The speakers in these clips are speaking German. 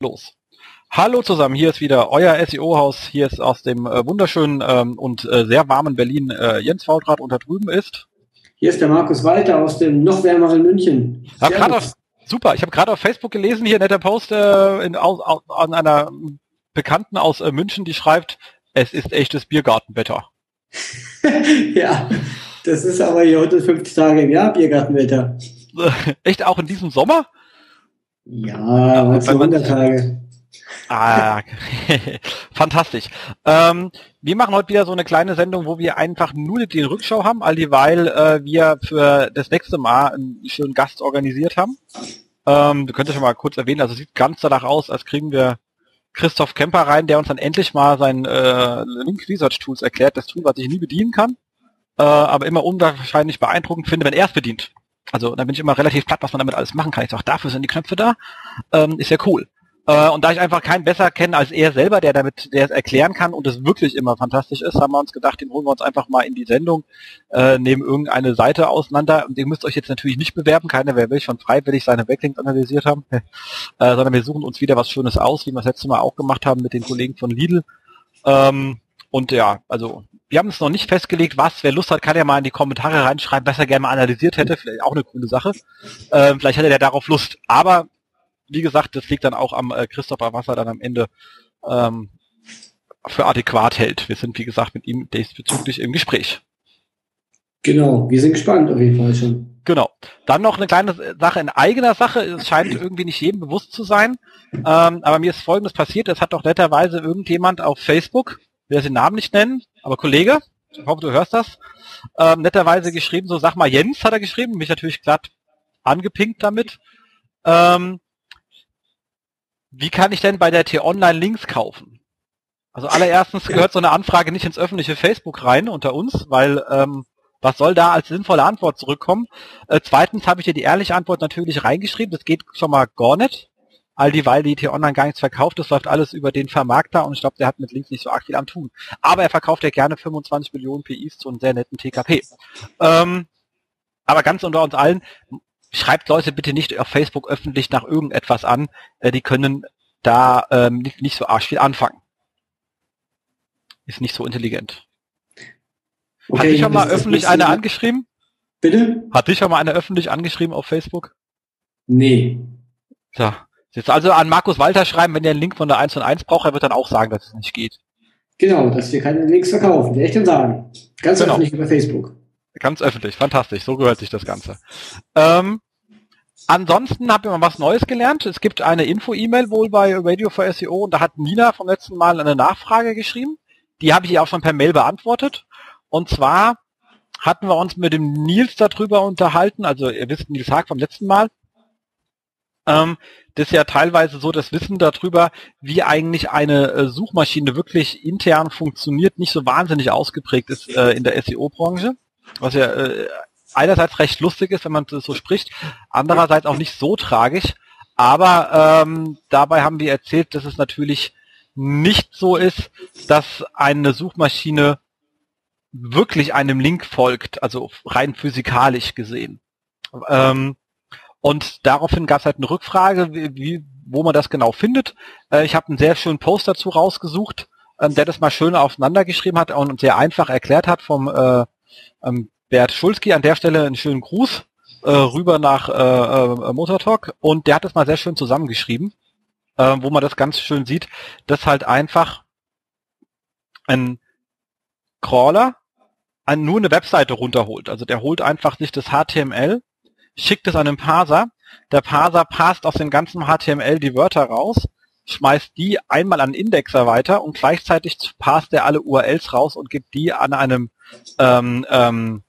los. Hallo zusammen, hier ist wieder euer SEO-Haus. Hier ist aus dem äh, wunderschönen ähm, und äh, sehr warmen Berlin äh, Jens Faultrat und da drüben ist. Hier ist der Markus Walter aus dem noch wärmeren München. Hab grad auf, super, ich habe gerade auf Facebook gelesen, hier netter Post äh, in, aus, aus, an einer Bekannten aus äh, München, die schreibt, es ist echtes Biergartenwetter. ja, das ist aber hier 150 Tage im Jahr Biergartenwetter. Echt auch in diesem Sommer? Ja, was 100 Tage. Ah, fantastisch. Ähm, wir machen heute wieder so eine kleine Sendung, wo wir einfach nur die Rückschau haben, all dieweil äh, wir für das nächste Mal einen schönen Gast organisiert haben. Ähm, du könntest schon mal kurz erwähnen, also sieht ganz danach aus, als kriegen wir Christoph Kemper rein, der uns dann endlich mal sein äh, Link Research Tools erklärt, das Tool, was ich nie bedienen kann, äh, aber immer unwahrscheinlich beeindruckend finde, wenn er es bedient. Also da bin ich immer relativ platt, was man damit alles machen kann. Ich sage, dafür sind die Knöpfe da. Ähm, ist ja cool. Äh, und da ich einfach keinen besser kenne als er selber, der damit, der es erklären kann und es wirklich immer fantastisch ist, haben wir uns gedacht, den holen wir uns einfach mal in die Sendung, äh, nehmen irgendeine Seite auseinander. Und ihr müsst euch jetzt natürlich nicht bewerben, keiner wer will schon freiwillig seine Backlinks analysiert haben, äh, sondern wir suchen uns wieder was Schönes aus, wie wir das letzte Mal auch gemacht haben mit den Kollegen von Lidl. Ähm, und ja, also wir haben es noch nicht festgelegt, was. Wer Lust hat, kann ja mal in die Kommentare reinschreiben, was er gerne mal analysiert hätte. Vielleicht auch eine coole Sache. Ähm, vielleicht hätte der darauf Lust. Aber wie gesagt, das liegt dann auch am äh, Christopher, was er dann am Ende ähm, für adäquat hält. Wir sind, wie gesagt, mit ihm diesbezüglich im Gespräch. Genau, wir sind gespannt auf jeden Fall schon. Genau. Dann noch eine kleine Sache in eigener Sache. Es scheint irgendwie nicht jedem bewusst zu sein. Ähm, aber mir ist Folgendes passiert. Es hat doch netterweise irgendjemand auf Facebook, will den Namen nicht nennen, aber Kollege, ich hoffe, du hörst das, ähm, netterweise geschrieben, so sag mal Jens hat er geschrieben, mich natürlich glatt angepinkt damit. Ähm, wie kann ich denn bei der T-Online Links kaufen? Also allererstens gehört so eine Anfrage nicht ins öffentliche Facebook rein unter uns, weil ähm, was soll da als sinnvolle Antwort zurückkommen? Äh, zweitens habe ich dir die ehrliche Antwort natürlich reingeschrieben, das geht schon mal gar nicht. All die, weil die T-Online gar nichts verkauft, das läuft alles über den Vermarkter und ich glaube, der hat mit Links nicht so arg viel am tun. Aber er verkauft ja gerne 25 Millionen PIs zu einem sehr netten TKP. Ähm, aber ganz unter uns allen, schreibt Leute bitte nicht auf Facebook öffentlich nach irgendetwas an. Äh, die können da ähm, nicht, nicht so arsch viel anfangen. Ist nicht so intelligent. Okay, Hat dich schon mal öffentlich einer angeschrieben? Bitte? Hat dich schon mal einer öffentlich angeschrieben auf Facebook? Nee. So. Jetzt also an Markus Walter schreiben, wenn der einen Link von der 1 und 1 braucht, er wird dann auch sagen, dass es nicht geht. Genau, dass wir keine Links verkaufen, die echt dann sagen. Ganz genau. öffentlich über Facebook. Ganz öffentlich, fantastisch, so gehört sich das Ganze. Ähm, ansonsten habe ich mal was Neues gelernt. Es gibt eine Info-E-Mail wohl bei Radio for SEO und da hat Nina vom letzten Mal eine Nachfrage geschrieben. Die habe ich ihr auch schon per Mail beantwortet. Und zwar hatten wir uns mit dem Nils darüber unterhalten, also ihr wisst Nils Haag vom letzten Mal. Ähm, das ist ja teilweise so das Wissen darüber, wie eigentlich eine äh, Suchmaschine wirklich intern funktioniert, nicht so wahnsinnig ausgeprägt ist äh, in der SEO-Branche was ja äh, einerseits recht lustig ist, wenn man so spricht, andererseits auch nicht so tragisch. Aber ähm, dabei haben wir erzählt, dass es natürlich nicht so ist, dass eine Suchmaschine wirklich einem Link folgt, also rein physikalisch gesehen. Ähm, und daraufhin gab es halt eine Rückfrage, wie, wo man das genau findet. Äh, ich habe einen sehr schönen Post dazu rausgesucht, ähm, der das mal schön aufeinander geschrieben hat und sehr einfach erklärt hat vom äh, ähm, Bert Schulski an der Stelle einen schönen Gruß äh, rüber nach äh, äh, Motortalk und der hat das mal sehr schön zusammengeschrieben, äh, wo man das ganz schön sieht, dass halt einfach ein Crawler ein, nur eine Webseite runterholt. Also der holt einfach sich das HTML, schickt es an den Parser, der Parser passt aus dem ganzen HTML die Wörter raus, schmeißt die einmal an Indexer weiter und gleichzeitig passt er alle URLs raus und gibt die an einem ähm, ähm,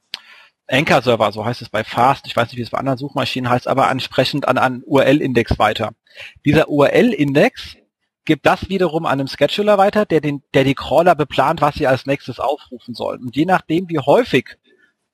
Anchor-Server, so heißt es bei Fast, ich weiß nicht, wie es bei anderen Suchmaschinen heißt, aber entsprechend an einen URL-Index weiter. Dieser URL-Index gibt das wiederum an einem Scheduler weiter, der, den, der die Crawler beplant, was sie als nächstes aufrufen sollen. Und je nachdem, wie häufig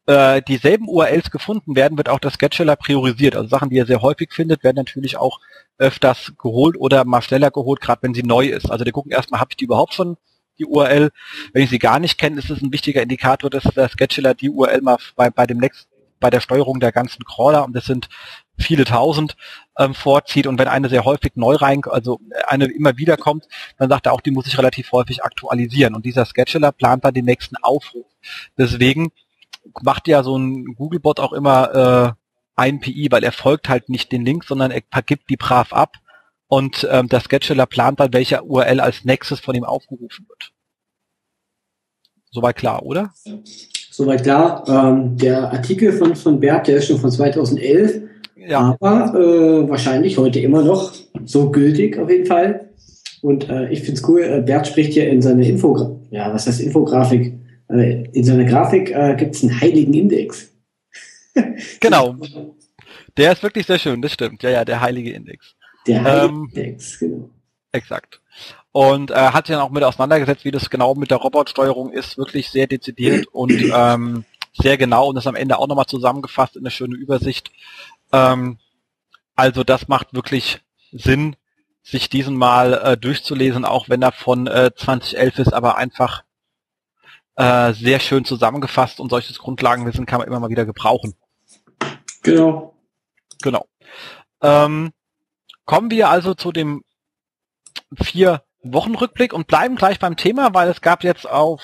äh, dieselben URLs gefunden werden, wird auch der Scheduler priorisiert. Also Sachen, die er sehr häufig findet, werden natürlich auch öfters geholt oder mal schneller geholt, gerade wenn sie neu ist. Also die gucken erstmal, habe ich die überhaupt schon die URL. Wenn ich sie gar nicht kenne, ist es ein wichtiger Indikator, dass der Scheduler die URL mal bei, bei dem nächsten bei der Steuerung der ganzen Crawler und das sind viele tausend ähm, vorzieht und wenn eine sehr häufig neu rein, also eine immer wieder kommt, dann sagt er auch, die muss ich relativ häufig aktualisieren und dieser Scheduler plant dann den nächsten Aufruf. Deswegen macht ja so ein Googlebot auch immer äh, ein PI, weil er folgt halt nicht den Link, sondern er gibt die brav ab und ähm, der Scheduler plant dann, welcher URL als nächstes von ihm aufgerufen wird. Soweit klar, oder? Soweit klar. Ähm, der Artikel von, von Bert, der ist schon von 2011, ja. aber äh, wahrscheinlich heute immer noch so gültig auf jeden Fall. Und äh, ich finde es cool, äh, Bert spricht hier in seiner Infografik, ja, was heißt Infografik? Äh, in seiner Grafik äh, gibt es einen heiligen Index. genau. Der ist wirklich sehr schön, das stimmt. Ja, ja, der heilige Index. Der heilige ähm, Index, genau. Exakt. Und äh, hat sich dann auch mit auseinandergesetzt, wie das genau mit der Robotsteuerung ist, wirklich sehr dezidiert und ähm, sehr genau und das am Ende auch nochmal zusammengefasst in eine schöne Übersicht. Ähm, also das macht wirklich Sinn, sich diesen mal äh, durchzulesen, auch wenn er von äh, 2011 ist, aber einfach äh, sehr schön zusammengefasst und solches Grundlagenwissen kann man immer mal wieder gebrauchen. Genau. Genau. Ähm, kommen wir also zu dem vier Wochenrückblick und bleiben gleich beim Thema, weil es gab jetzt auf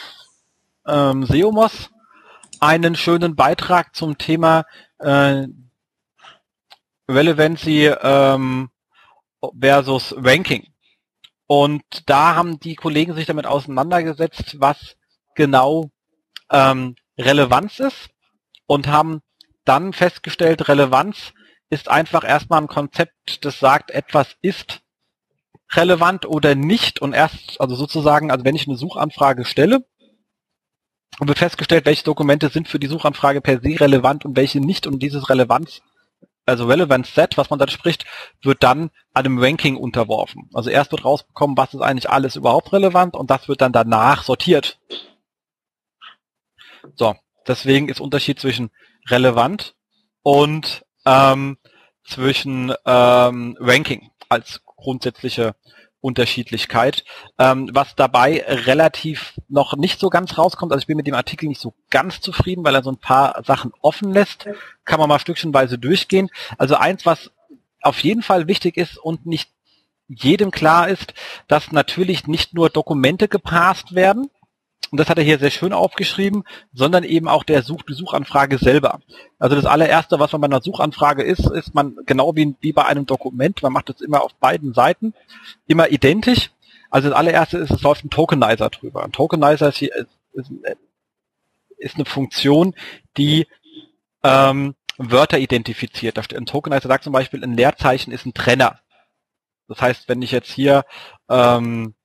ähm, Seomos einen schönen Beitrag zum Thema äh, Relevancy ähm, versus Ranking. Und da haben die Kollegen sich damit auseinandergesetzt, was genau ähm, Relevanz ist und haben dann festgestellt, Relevanz ist einfach erstmal ein Konzept, das sagt, etwas ist relevant oder nicht und erst, also sozusagen, also wenn ich eine Suchanfrage stelle und wird festgestellt, welche Dokumente sind für die Suchanfrage per se relevant und welche nicht und dieses Relevanz, also Relevance Set, was man dann spricht, wird dann einem Ranking unterworfen. Also erst wird rausbekommen, was ist eigentlich alles überhaupt relevant und das wird dann danach sortiert. So, deswegen ist Unterschied zwischen relevant und ähm, zwischen ähm, Ranking als grundsätzliche Unterschiedlichkeit. Ähm, was dabei relativ noch nicht so ganz rauskommt, also ich bin mit dem Artikel nicht so ganz zufrieden, weil er so ein paar Sachen offen lässt, kann man mal stückchenweise durchgehen. Also eins, was auf jeden Fall wichtig ist und nicht jedem klar ist, dass natürlich nicht nur Dokumente gepasst werden, und das hat er hier sehr schön aufgeschrieben, sondern eben auch der Such die Suchanfrage selber. Also das allererste, was man bei einer Suchanfrage ist, ist man genau wie, wie bei einem Dokument, man macht das immer auf beiden Seiten, immer identisch. Also das allererste ist, es läuft ein Tokenizer drüber. Ein Tokenizer ist, hier, ist, ist eine Funktion, die ähm, Wörter identifiziert. Ein Tokenizer sagt zum Beispiel, ein Leerzeichen ist ein Trenner. Das heißt, wenn ich jetzt hier ähm,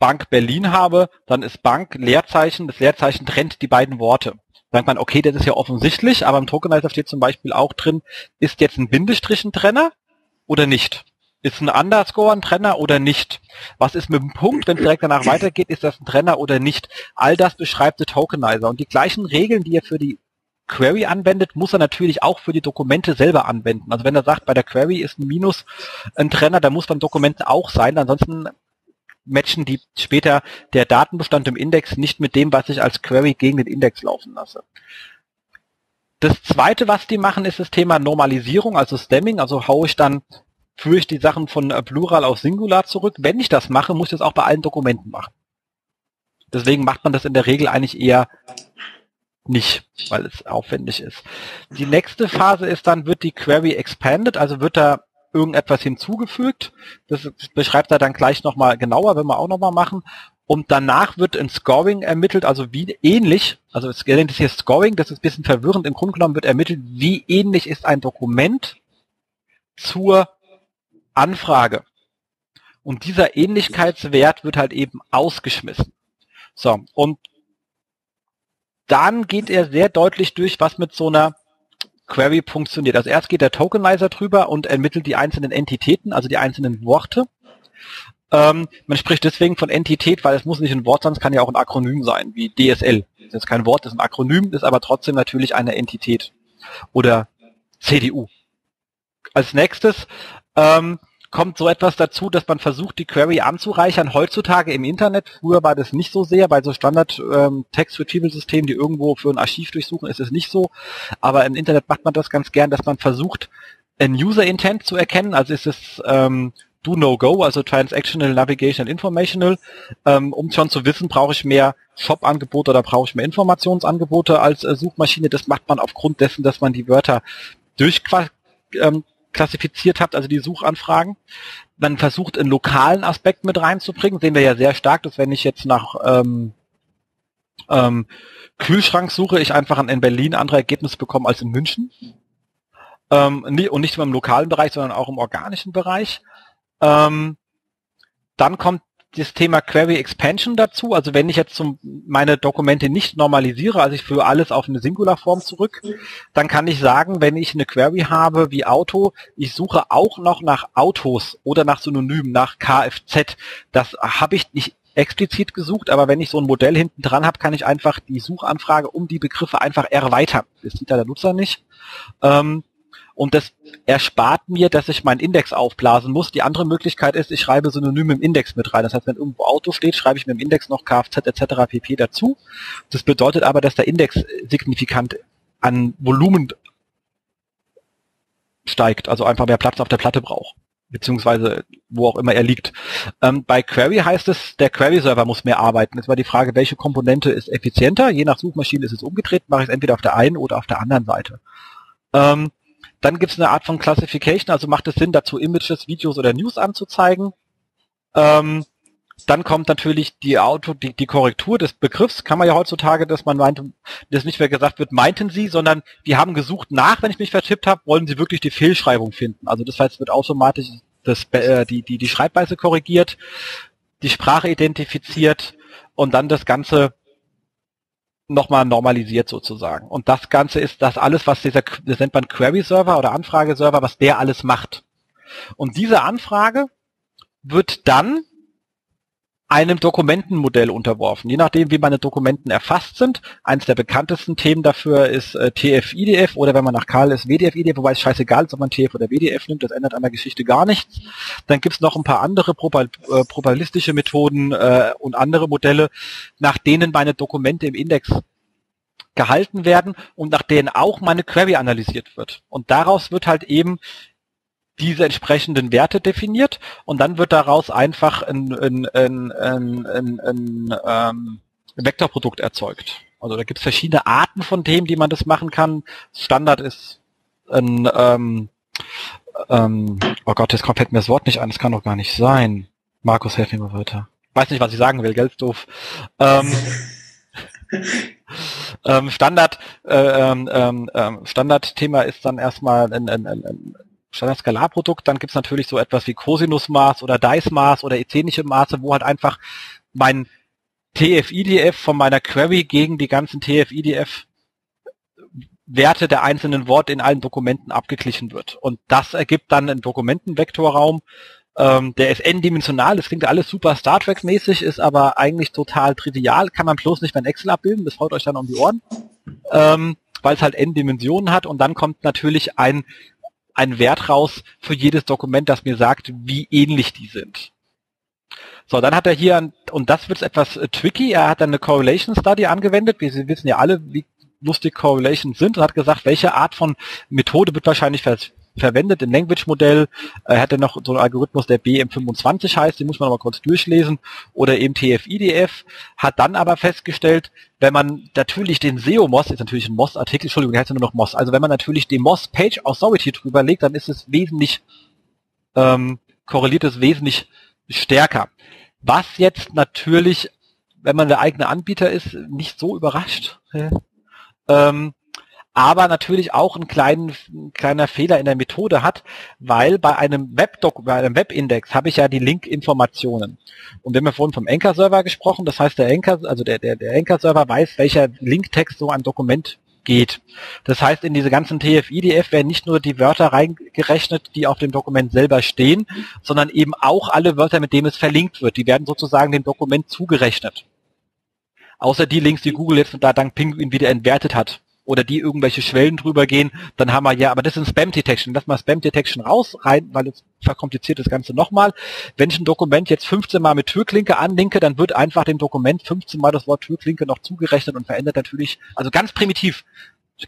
Bank Berlin habe, dann ist Bank Leerzeichen, das Leerzeichen trennt die beiden Worte. Sagt man, okay, das ist ja offensichtlich, aber im Tokenizer steht zum Beispiel auch drin, ist jetzt ein Bindestrich ein Trenner oder nicht? Ist ein Underscore ein Trenner oder nicht? Was ist mit dem Punkt, wenn es direkt danach weitergeht, ist das ein Trenner oder nicht? All das beschreibt der Tokenizer. Und die gleichen Regeln, die er für die Query anwendet, muss er natürlich auch für die Dokumente selber anwenden. Also wenn er sagt, bei der Query ist ein Minus ein Trenner, dann muss beim Dokument auch sein, ansonsten matchen die später der Datenbestand im Index nicht mit dem, was ich als Query gegen den Index laufen lasse. Das zweite, was die machen, ist das Thema Normalisierung, also Stemming, also haue ich dann, führe ich die Sachen von äh, Plural auf Singular zurück. Wenn ich das mache, muss ich das auch bei allen Dokumenten machen. Deswegen macht man das in der Regel eigentlich eher nicht, weil es aufwendig ist. Die nächste Phase ist dann, wird die Query expanded, also wird da irgendetwas hinzugefügt. Das beschreibt er dann gleich nochmal genauer, wenn wir auch nochmal machen. Und danach wird ein Scoring ermittelt, also wie ähnlich, also es nennt es hier Scoring, das ist ein bisschen verwirrend. Im Grunde genommen wird ermittelt, wie ähnlich ist ein Dokument zur Anfrage. Und dieser Ähnlichkeitswert wird halt eben ausgeschmissen. So, und dann geht er sehr deutlich durch, was mit so einer Query funktioniert. Also erst geht der Tokenizer drüber und ermittelt die einzelnen Entitäten, also die einzelnen Worte. Ähm, man spricht deswegen von Entität, weil es muss nicht ein Wort sein, es kann ja auch ein Akronym sein, wie DSL. Das ist kein Wort, das ist ein Akronym, ist aber trotzdem natürlich eine Entität. Oder CDU. Als nächstes ähm, kommt so etwas dazu, dass man versucht, die Query anzureichern. Heutzutage im Internet, früher war das nicht so sehr, bei so Standard-Text-Retrieval-Systemen, ähm, die irgendwo für ein Archiv durchsuchen, ist es nicht so. Aber im Internet macht man das ganz gern, dass man versucht, ein User-Intent zu erkennen. Also ist es ähm, Do No Go, also Transactional Navigation Informational, ähm, um schon zu wissen, brauche ich mehr Shop-Angebote oder brauche ich mehr Informationsangebote als äh, Suchmaschine. Das macht man aufgrund dessen, dass man die Wörter durchklassifiziert ähm, hat, also die Suchanfragen. Man versucht einen lokalen Aspekt mit reinzubringen, sehen wir ja sehr stark, dass wenn ich jetzt nach ähm, ähm, Kühlschrank suche, ich einfach in Berlin andere Ergebnisse bekomme als in München. Ähm, und nicht nur im lokalen Bereich, sondern auch im organischen Bereich. Ähm, dann kommt das Thema Query Expansion dazu. Also wenn ich jetzt zum, meine Dokumente nicht normalisiere, also ich führe alles auf eine Singularform zurück, dann kann ich sagen, wenn ich eine Query habe wie Auto, ich suche auch noch nach Autos oder nach Synonymen, nach Kfz. Das habe ich nicht explizit gesucht, aber wenn ich so ein Modell hinten dran habe, kann ich einfach die Suchanfrage um die Begriffe einfach erweitern. Das sieht da der Nutzer nicht. Ähm, und das erspart mir, dass ich meinen Index aufblasen muss. Die andere Möglichkeit ist, ich schreibe Synonyme im Index mit rein. Das heißt, wenn irgendwo Auto steht, schreibe ich mir im Index noch Kfz etc. pp. dazu. Das bedeutet aber, dass der Index signifikant an Volumen steigt, also einfach mehr Platz auf der Platte braucht beziehungsweise wo auch immer er liegt. Ähm, bei Query heißt es, der Query-Server muss mehr arbeiten. Jetzt war die Frage, welche Komponente ist effizienter? Je nach Suchmaschine ist es umgedreht, mache ich es entweder auf der einen oder auf der anderen Seite. Ähm, dann gibt es eine Art von Classification, also macht es Sinn, dazu Images, Videos oder News anzuzeigen. Ähm, dann kommt natürlich die Auto, die, die Korrektur des Begriffs. Kann man ja heutzutage, dass man meint, dass nicht mehr gesagt wird, meinten Sie, sondern wir haben gesucht nach, wenn ich mich vertippt habe, wollen Sie wirklich die Fehlschreibung finden. Also das heißt, wird automatisch das, äh, die, die, die Schreibweise korrigiert, die Sprache identifiziert und dann das Ganze nochmal normalisiert sozusagen. Und das Ganze ist das alles, was dieser, das nennt man Query-Server oder Anfrageserver, was der alles macht. Und diese Anfrage wird dann einem Dokumentenmodell unterworfen. Je nachdem, wie meine Dokumenten erfasst sind. Eines der bekanntesten Themen dafür ist äh, TF-IDF oder wenn man nach Karl ist, WDF-IDF, wobei es scheißegal ist, ob man TF oder WDF nimmt, das ändert an der Geschichte gar nichts. Dann gibt es noch ein paar andere probal äh, probabilistische Methoden äh, und andere Modelle, nach denen meine Dokumente im Index gehalten werden und nach denen auch meine Query analysiert wird. Und daraus wird halt eben diese entsprechenden Werte definiert und dann wird daraus einfach ein, ein, ein, ein, ein, ein ähm, Vektorprodukt erzeugt. Also da gibt es verschiedene Arten von Themen, die man das machen kann. Standard ist ein, ähm, ähm, oh Gott, jetzt kommt mir das Wort nicht ein, das kann doch gar nicht sein. Markus, helf mir mal weiter. Weiß nicht, was ich sagen will, gell, doof. Ähm, ähm, Standard, äh, ähm, ähm, ähm, Standardthema ist dann erstmal ein, ein, ein, Standard-Skalarprodukt, dann gibt's natürlich so etwas wie Cosinusmaß oder Dice-Maß oder ähnliche Maße, wo halt einfach mein TF-IDF von meiner Query gegen die ganzen TF-IDF Werte der einzelnen Worte in allen Dokumenten abgeglichen wird. Und das ergibt dann einen Dokumentenvektorraum, ähm, der ist n-dimensional, das klingt alles super Star Trek-mäßig, ist aber eigentlich total trivial, kann man bloß nicht mehr in Excel abbilden, das haut euch dann um die Ohren, ähm, weil es halt n Dimensionen hat und dann kommt natürlich ein einen Wert raus für jedes Dokument, das mir sagt, wie ähnlich die sind. So, dann hat er hier, und das wird etwas äh, tricky, er hat dann eine Correlation Study angewendet. Wir wissen ja alle, wie lustig Correlations sind und hat gesagt, welche Art von Methode wird wahrscheinlich verwendet im Language-Modell. Er hatte noch so einen Algorithmus, der BM25 heißt, den muss man aber kurz durchlesen, oder eben TF-IDF, hat dann aber festgestellt, wenn man natürlich den SEO-MOS, ist natürlich ein MOS-Artikel, Entschuldigung, der heißt ja nur noch MOS, also wenn man natürlich den MOS-Page Authority drüber legt, dann ist es wesentlich, ähm, korreliert es wesentlich stärker. Was jetzt natürlich, wenn man der eigene Anbieter ist, nicht so überrascht. Ähm, aber natürlich auch einen kleinen ein kleiner Fehler in der Methode hat, weil bei einem Webdoc, bei einem Webindex habe ich ja die Link-Informationen. Und wir haben ja vorhin vom Anchor-Server gesprochen, das heißt der Anchor, also der, der, der Anchor-Server weiß, welcher Linktext so ein Dokument geht. Das heißt, in diese ganzen TF-IDF werden nicht nur die Wörter reingerechnet, die auf dem Dokument selber stehen, sondern eben auch alle Wörter, mit denen es verlinkt wird. Die werden sozusagen dem Dokument zugerechnet. Außer die Links, die Google jetzt da dank Penguin wieder entwertet hat oder die irgendwelche Schwellen drüber gehen, dann haben wir ja, aber das ist ein Spam Detection. Lass mal Spam Detection raus, rein, weil es verkompliziert das Ganze nochmal. Wenn ich ein Dokument jetzt 15 Mal mit Türklinke anlinke, dann wird einfach dem Dokument 15 Mal das Wort Türklinke noch zugerechnet und verändert natürlich, also ganz primitiv.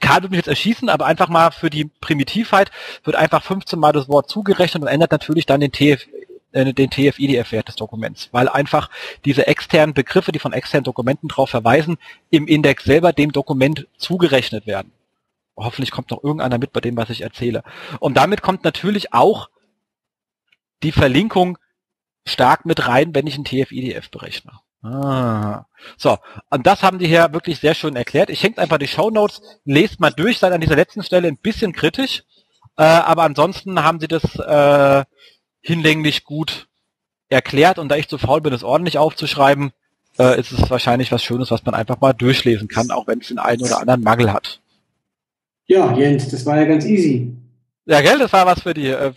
Karl wird mich jetzt erschießen, aber einfach mal für die Primitivheit wird einfach 15 Mal das Wort zugerechnet und ändert natürlich dann den TF, äh, den TF-IDF-Wert des Dokuments, weil einfach diese externen Begriffe, die von externen Dokumenten darauf verweisen, im Index selber dem Dokument zugerechnet werden. Hoffentlich kommt noch irgendeiner mit bei dem, was ich erzähle. Und damit kommt natürlich auch die Verlinkung stark mit rein, wenn ich ein TF-IDF berechne. Ah. So, und das haben die hier wirklich sehr schön erklärt. Ich hänge einfach die Show Notes, lest mal durch, seid an dieser letzten Stelle ein bisschen kritisch, äh, aber ansonsten haben sie das äh, hinlänglich gut erklärt und da ich zu faul bin, es ordentlich aufzuschreiben, äh, ist es wahrscheinlich was Schönes, was man einfach mal durchlesen kann, auch wenn es den einen oder anderen Mangel hat. Ja, Jens, das war ja ganz easy. Ja, gell, das war was für die äh,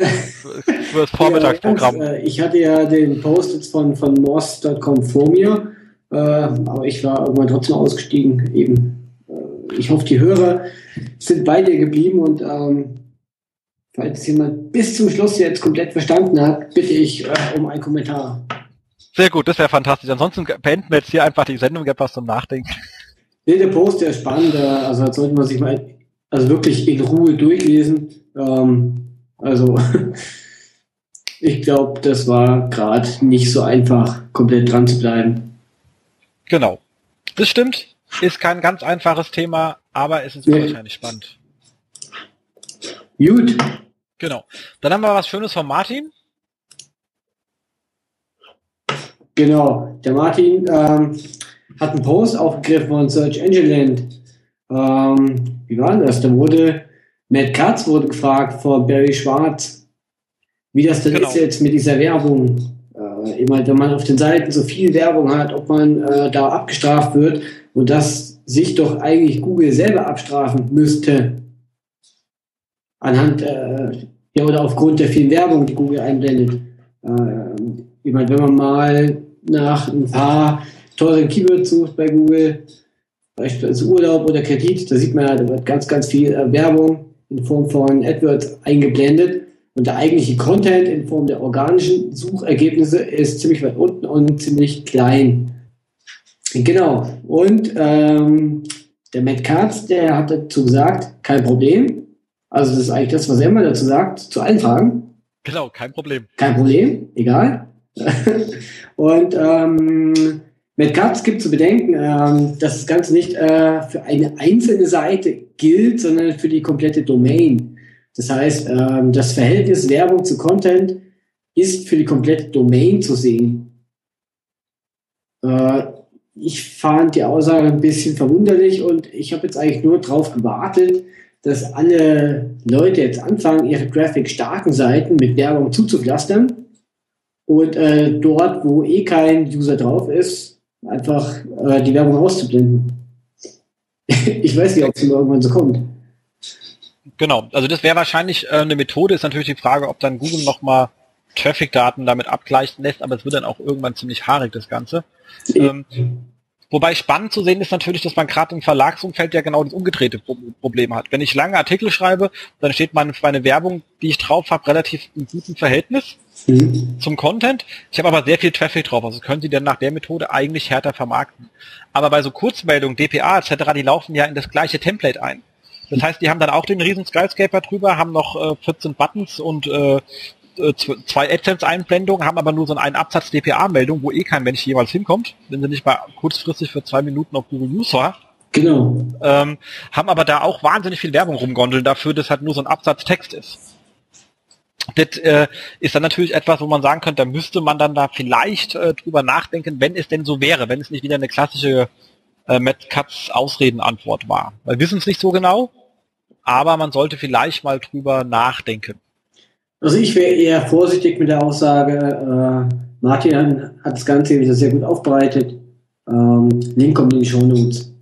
für das Vormittagsprogramm. Ja, ich hatte ja den Post jetzt von, von morse.com vor mir, äh, aber ich war irgendwann trotzdem ausgestiegen. Eben. Äh, ich hoffe, die Hörer sind bei dir geblieben und ähm, Falls jemand bis zum Schluss jetzt komplett verstanden hat, bitte ich äh, um einen Kommentar. Sehr gut, das wäre fantastisch. Ansonsten beenden wir jetzt hier einfach die Sendung etwas zum Nachdenken. Nee, der Post, der ist spannend. Äh, also sollte man sich mal also wirklich in Ruhe durchlesen. Ähm, also ich glaube, das war gerade nicht so einfach, komplett dran zu bleiben. Genau. Das stimmt. Ist kein ganz einfaches Thema, aber es ist nee. wahrscheinlich spannend. Gut. Genau. Dann haben wir was Schönes von Martin. Genau. Der Martin ähm, hat einen Post aufgegriffen von Search Engine Land. Ähm, wie war das? Da wurde Matt Katz wurde gefragt von Barry Schwarz, wie das denn genau. ist jetzt mit dieser Werbung. Äh, immer, wenn man auf den Seiten so viel Werbung hat, ob man äh, da abgestraft wird und das sich doch eigentlich Google selber abstrafen müsste anhand äh, ja, oder aufgrund der vielen Werbung, die Google einblendet. Äh, ich meine, wenn man mal nach ein paar teuren Keywords sucht bei Google, beispielsweise Urlaub oder Kredit, da sieht man ja, da wird ganz, ganz viel äh, Werbung in Form von AdWords eingeblendet. Und der eigentliche Content in Form der organischen Suchergebnisse ist ziemlich weit unten und ziemlich klein. Genau. Und ähm, der Matt Katz, der hat dazu gesagt, kein Problem. Also das ist eigentlich das, was er immer dazu sagt, zu allen Fragen. Genau, kein Problem. Kein Problem, egal. und ähm, mit Katz gibt zu bedenken, ähm, dass das Ganze nicht äh, für eine einzelne Seite gilt, sondern für die komplette Domain. Das heißt, ähm, das Verhältnis Werbung zu Content ist für die komplette Domain zu sehen. Äh, ich fand die Aussage ein bisschen verwunderlich und ich habe jetzt eigentlich nur darauf gewartet, dass alle Leute jetzt anfangen, ihre graphic-starken Seiten mit Werbung zuzupflastern und äh, dort, wo eh kein User drauf ist, einfach äh, die Werbung auszublenden. ich weiß nicht, ob es irgendwann so kommt. Genau, also das wäre wahrscheinlich äh, eine Methode, ist natürlich die Frage, ob dann Google nochmal Traffic-Daten damit abgleichen lässt, aber es wird dann auch irgendwann ziemlich haarig, das Ganze. Ähm, Wobei spannend zu sehen ist natürlich, dass man gerade im Verlagsumfeld ja genau das umgedrehte Problem hat. Wenn ich lange Artikel schreibe, dann steht meine, meine Werbung, die ich drauf habe, relativ im guten Verhältnis mhm. zum Content. Ich habe aber sehr viel Traffic drauf, also können Sie dann nach der Methode eigentlich härter vermarkten. Aber bei so Kurzmeldungen, DPA etc., die laufen ja in das gleiche Template ein. Das heißt, die haben dann auch den riesen Skyscraper drüber, haben noch äh, 14 Buttons und äh, zwei AdSense-Einblendungen, haben aber nur so einen Absatz DPA-Meldung, wo eh kein Mensch jemals hinkommt, wenn sie nicht mal kurzfristig für zwei Minuten auf Google News war. Genau. Ähm, haben aber da auch wahnsinnig viel Werbung rumgondeln dafür, dass halt nur so ein Absatz Text ist. Das äh, ist dann natürlich etwas, wo man sagen könnte, da müsste man dann da vielleicht äh, drüber nachdenken, wenn es denn so wäre, wenn es nicht wieder eine klassische äh, Matt Katz Ausredenantwort war. Wir wissen es nicht so genau, aber man sollte vielleicht mal drüber nachdenken. Also ich wäre eher vorsichtig mit der Aussage. Äh, Martin hat das Ganze wieder sehr gut aufbereitet. Ähm, Link kommt in die Show Notes.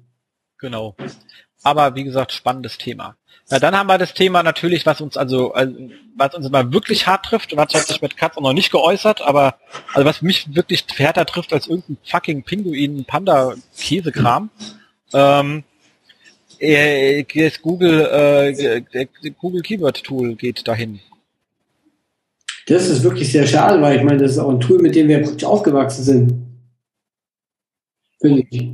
Genau. Aber wie gesagt, spannendes Thema. Ja, dann haben wir das Thema natürlich, was uns also, also was uns immer wirklich hart trifft, was hat sich mit Katz auch noch nicht geäußert, aber also was mich wirklich härter trifft als irgendein fucking Pinguin, Panda, Käsekram. Ähm, äh, Google, äh, Google Keyword Tool geht dahin. Das ist wirklich sehr schade, weil ich meine, das ist auch ein Tool, mit dem wir praktisch aufgewachsen sind. Finde ich.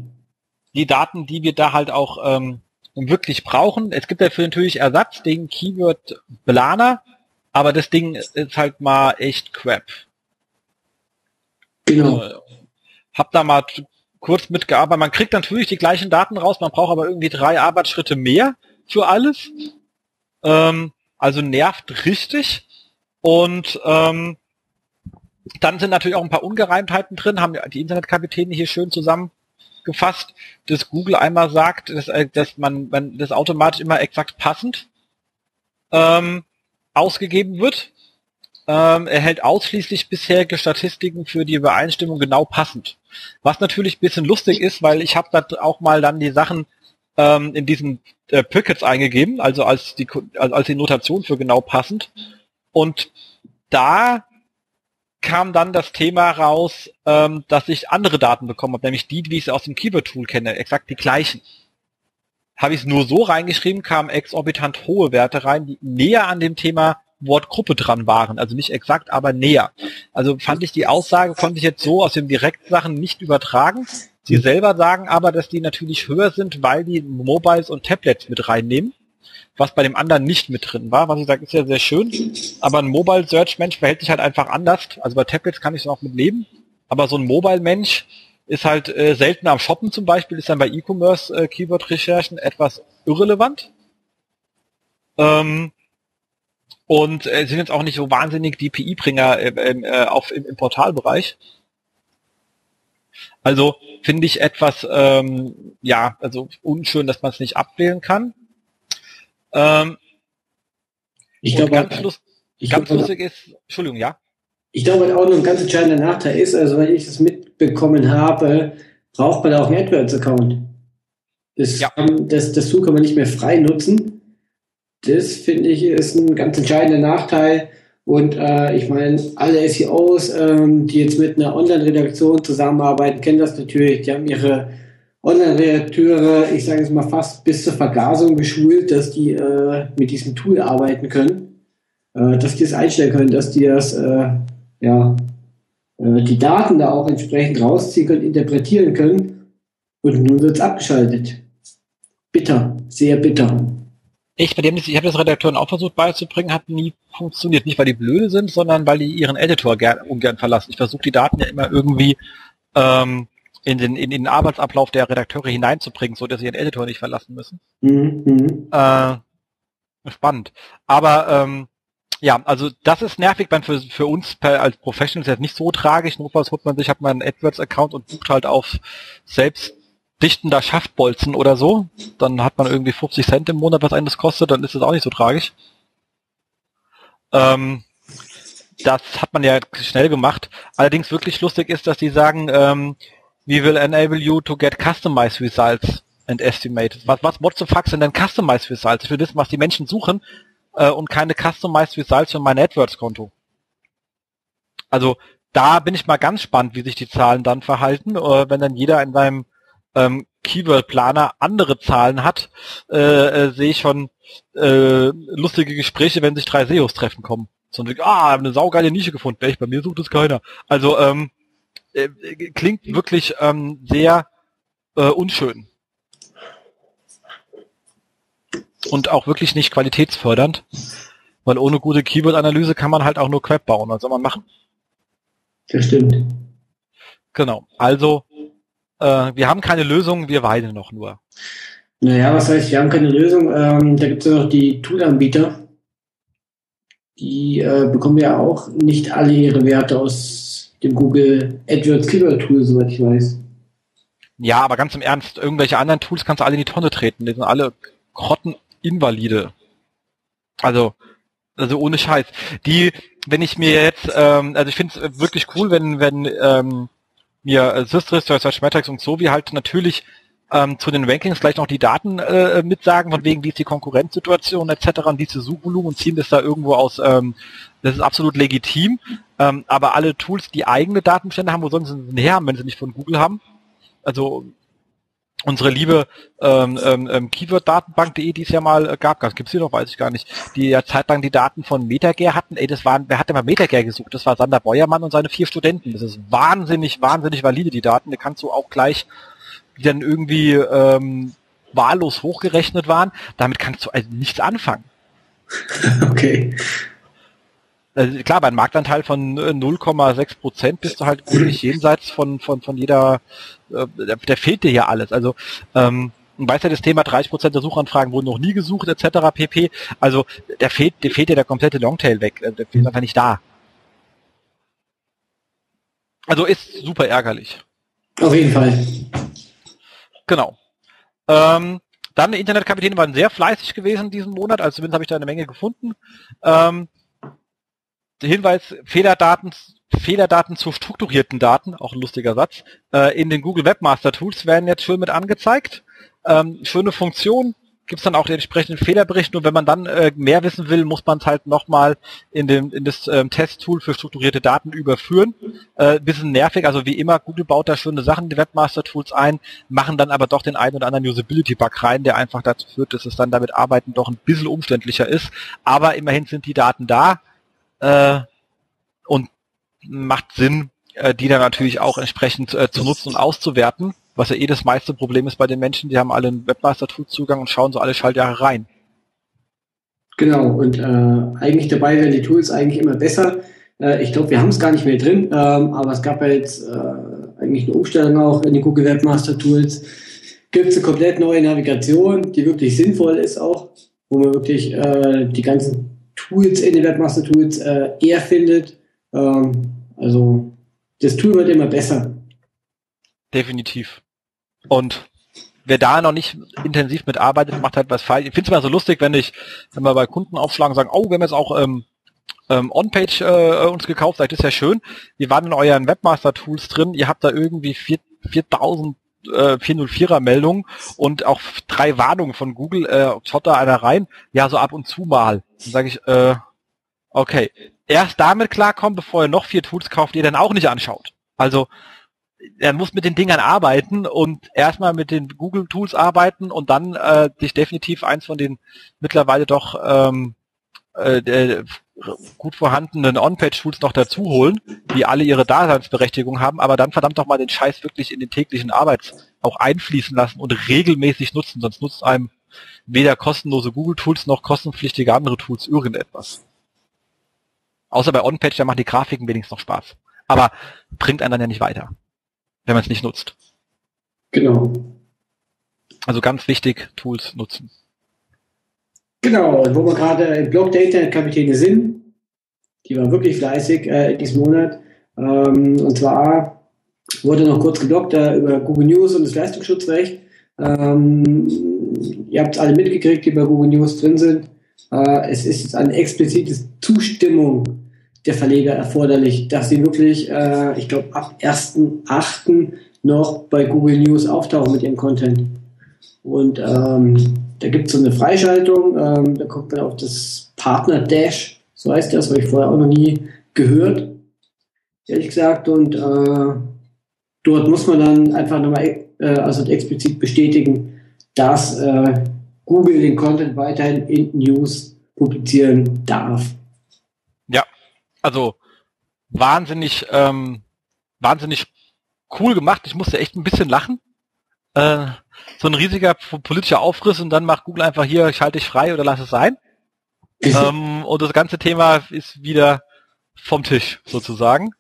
Die Daten, die wir da halt auch ähm, wirklich brauchen. Es gibt dafür natürlich Ersatz, den Keyword Planer, aber das Ding ist halt mal echt crap. Genau. Äh, hab da mal kurz mitgearbeitet. Man kriegt natürlich die gleichen Daten raus, man braucht aber irgendwie drei Arbeitsschritte mehr für alles. Ähm, also nervt richtig. Und ähm, dann sind natürlich auch ein paar Ungereimtheiten drin, haben die Internetkapitäne hier schön zusammengefasst, dass Google einmal sagt, dass, äh, dass man, man das automatisch immer exakt passend ähm, ausgegeben wird. Ähm, er hält ausschließlich bisherige Statistiken für die Übereinstimmung genau passend. Was natürlich ein bisschen lustig ist, weil ich habe da auch mal dann die Sachen ähm, in diesen äh, Pickets eingegeben, also als die, also als die Notation für genau passend. Und da kam dann das Thema raus, ähm, dass ich andere Daten bekommen habe, nämlich die, die ich aus dem Keyword-Tool kenne, exakt die gleichen. Habe ich es nur so reingeschrieben, kamen exorbitant hohe Werte rein, die näher an dem Thema Wortgruppe dran waren. Also nicht exakt, aber näher. Also fand ich die Aussage, konnte ich jetzt so aus den Direktsachen nicht übertragen. Sie selber sagen aber, dass die natürlich höher sind, weil die Mobiles und Tablets mit reinnehmen was bei dem anderen nicht mit drin war. Was ich sage, ist ja sehr schön, aber ein Mobile Search Mensch verhält sich halt einfach anders. Also bei Tablets kann ich es noch mit leben, aber so ein Mobile Mensch ist halt äh, selten am Shoppen zum Beispiel, ist dann bei E-Commerce äh, Keyword Recherchen etwas irrelevant. Ähm, und äh, sind jetzt auch nicht so wahnsinnig DPI-Bringer äh, äh, auf, im, im Portalbereich. Also finde ich etwas, ähm, ja, also unschön, dass man es nicht abwählen kann. Ähm, ich glaube, ganz, lust, ich ganz glaube, lustig ist, Entschuldigung, ja. Ich glaube, auch noch ein ganz entscheidender Nachteil ist, also wenn ich das mitbekommen habe, braucht man auch einen AdWords-Account. Das, ja. das, das Tool kann man nicht mehr frei nutzen. Das finde ich ist ein ganz entscheidender Nachteil. Und äh, ich meine, alle SEOs, ähm, die jetzt mit einer Online-Redaktion zusammenarbeiten, kennen das natürlich. Die haben ihre Online-Redakteure, ich sage es mal fast bis zur Vergasung geschult, dass die äh, mit diesem Tool arbeiten können, äh, dass die es einstellen können, dass die das, äh, ja, äh, die Daten da auch entsprechend rausziehen können, interpretieren können. Und nun wird es abgeschaltet. Bitter, sehr bitter. Ich, bei dem, ich habe das Redakteuren auch versucht beizubringen, hat nie funktioniert. Nicht, weil die blöde sind, sondern weil die ihren Editor gern, ungern verlassen. Ich versuche die Daten ja immer irgendwie ähm, in den, in den Arbeitsablauf der Redakteure hineinzubringen, so dass sie ihren Editor nicht verlassen müssen. Mhm. mhm. Äh, spannend. Aber ähm, ja, also das ist nervig, weil für, für uns per, als Professionals jetzt nicht so tragisch. Notfalls holt man sich, hat man einen AdWords-Account und bucht halt auf selbst dichtender Schaftbolzen oder so. Dann hat man irgendwie 50 Cent im Monat, was einen das kostet, dann ist das auch nicht so tragisch. Ähm, das hat man ja schnell gemacht. Allerdings wirklich lustig ist, dass die sagen, ähm, we will enable you to get customized results and estimated. Was, was, what the fuck sind denn customized results? Ich will wissen, was die Menschen suchen äh, und keine customized results für mein AdWords-Konto. Also da bin ich mal ganz spannend, wie sich die Zahlen dann verhalten, äh, wenn dann jeder in seinem ähm, Keyword-Planer andere Zahlen hat, äh, äh, sehe ich schon äh, lustige Gespräche, wenn sich drei SEOs treffen kommen. So ah, eine saugeile Nische gefunden. Echt, bei mir sucht es keiner. Also ähm, äh, klingt wirklich ähm, sehr äh, unschön. Und auch wirklich nicht qualitätsfördernd, weil ohne gute Keyword-Analyse kann man halt auch nur Crap bauen. Was soll man machen? Das stimmt. Genau. Also, äh, wir haben keine Lösung, wir weinen noch nur. Naja, was heißt, wir haben keine Lösung? Ähm, da gibt es ja noch die Tool-Anbieter. Die äh, bekommen ja auch nicht alle ihre Werte aus dem Google AdWords Keyword Tool, soweit ich weiß. Ja, aber ganz im Ernst, irgendwelche anderen Tools kannst du alle in die Tonne treten. Die sind alle grotteninvalide. Also, also ohne Scheiß. Die, wenn ich mir jetzt, ähm, also ich finde es wirklich cool, wenn, wenn ähm, mir Systris, Search Metrics und so wie halt natürlich ähm, zu den Rankings gleich noch die Daten äh, mitsagen, von wegen wie ist die Konkurrenzsituation etc. und diese Suchvolumen und ziehen das da irgendwo aus, ähm, das ist absolut legitim. Ähm, aber alle Tools, die eigene Datenbestände haben, wo sollen sie denn her haben, wenn sie nicht von Google haben? Also unsere liebe ähm, ähm, ähm Keyword-Datenbank.de, die es ja mal äh, gab, das gibt's hier noch, weiß ich gar nicht, die ja zeitlang die Daten von Metagare hatten. Ey, das waren, wer hat denn mal Metagare gesucht? Das war Sander Beuermann und seine vier Studenten. Das ist wahnsinnig, wahnsinnig valide, die Daten. Die kannst du auch gleich, die dann irgendwie ähm, wahllos hochgerechnet waren. Damit kannst du also nichts anfangen. Okay. Also klar, bei einem Marktanteil von 0,6 äh, Prozent bist du halt wirklich jenseits von, von, von jeder, äh, der fehlt dir ja alles. Also, ähm, weiß ja das Thema 30 Prozent der Suchanfragen wurden noch nie gesucht, etc. pp. Also, der fehlt, der fehlt dir der komplette Longtail weg. Der fehlt einfach nicht da. Also ist super ärgerlich. Auf jeden Fall. Genau. Ähm, dann, Internetkapitäne waren sehr fleißig gewesen diesen Monat, also zumindest habe ich da eine Menge gefunden. Ähm, Hinweis, Fehlerdaten, Fehlerdaten zu strukturierten Daten, auch ein lustiger Satz, äh, in den Google Webmaster Tools werden jetzt schön mit angezeigt. Ähm, schöne Funktion, gibt es dann auch den entsprechenden Fehlerbericht. Nur wenn man dann äh, mehr wissen will, muss man es halt nochmal in, den, in das ähm, Testtool für strukturierte Daten überführen. Äh, bisschen nervig, also wie immer, Google baut da schöne Sachen die Webmaster-Tools ein, machen dann aber doch den einen oder anderen Usability-Bug rein, der einfach dazu führt, dass es dann damit arbeiten doch ein bisschen umständlicher ist. Aber immerhin sind die Daten da äh, und macht Sinn, äh, die dann natürlich auch entsprechend äh, zu nutzen und auszuwerten, was ja eh das meiste Problem ist bei den Menschen, die haben alle einen Webmaster-Tool-Zugang und schauen so alle Schaltjahre rein. Genau, und äh, eigentlich dabei werden die Tools eigentlich immer besser. Äh, ich glaube, wir haben es gar nicht mehr drin, ähm, aber es gab ja jetzt äh, eigentlich eine Umstellung auch in die Google Webmaster Tools. Gibt es eine komplett neue Navigation, die wirklich sinnvoll ist auch, wo man wirklich äh, die ganzen Tools in den Webmaster Tools äh, eher findet. Ähm, also das Tool wird immer besser. Definitiv. Und wer da noch nicht intensiv mitarbeitet, macht halt was falsch. Ich finde es mal so lustig, wenn ich, wenn wir bei Kunden aufschlagen sagen, oh, wir haben jetzt auch ähm, ähm, On-Page äh, uns gekauft, das ist ja schön. Wir waren in euren Webmaster-Tools drin, ihr habt da irgendwie 4000 äh, 404er Meldungen und auch drei Warnungen von Google, äh, schaut da einer rein, ja, so ab und zu mal. Dann sage ich, äh, okay, erst damit klarkommen, bevor er noch vier Tools kauft, die er dann auch nicht anschaut. Also er muss mit den Dingern arbeiten und erstmal mit den Google Tools arbeiten und dann äh, sich definitiv eins von den mittlerweile doch ähm, äh, gut vorhandenen On-Page-Tools noch dazu holen, die alle ihre Daseinsberechtigung haben, aber dann verdammt doch mal den Scheiß wirklich in den täglichen Arbeits auch einfließen lassen und regelmäßig nutzen, sonst nutzt einem weder kostenlose Google-Tools noch kostenpflichtige andere Tools irgendetwas. Außer bei On-Page, da machen die Grafiken wenigstens noch Spaß. Aber bringt einen dann ja nicht weiter, wenn man es nicht nutzt. Genau. Also ganz wichtig, Tools nutzen. Genau, wo wir gerade im Blog der Internetkapitäne sind, die war wirklich fleißig äh, diesen Monat. Ähm, und zwar wurde noch kurz geblockt äh, über Google News und das Leistungsschutzrecht. Ähm, ihr habt alle mitgekriegt, die bei Google News drin sind. Äh, es ist jetzt eine explizite Zustimmung der Verleger erforderlich, dass sie wirklich, äh, ich glaube, ab 1.8. noch bei Google News auftauchen mit ihrem Content. Und ähm, da gibt es so eine Freischaltung, ähm, da kommt man auf das Partner Dash, so heißt das, habe ich vorher auch noch nie gehört, ehrlich gesagt. Und äh, dort muss man dann einfach nochmal äh, also explizit bestätigen, dass äh, Google den Content weiterhin in News publizieren darf. Also wahnsinnig, ähm, wahnsinnig cool gemacht. Ich musste echt ein bisschen lachen. Äh, so ein riesiger politischer Aufriss und dann macht Google einfach hier, ich halte dich frei oder lass es sein. ähm, und das ganze Thema ist wieder vom Tisch sozusagen.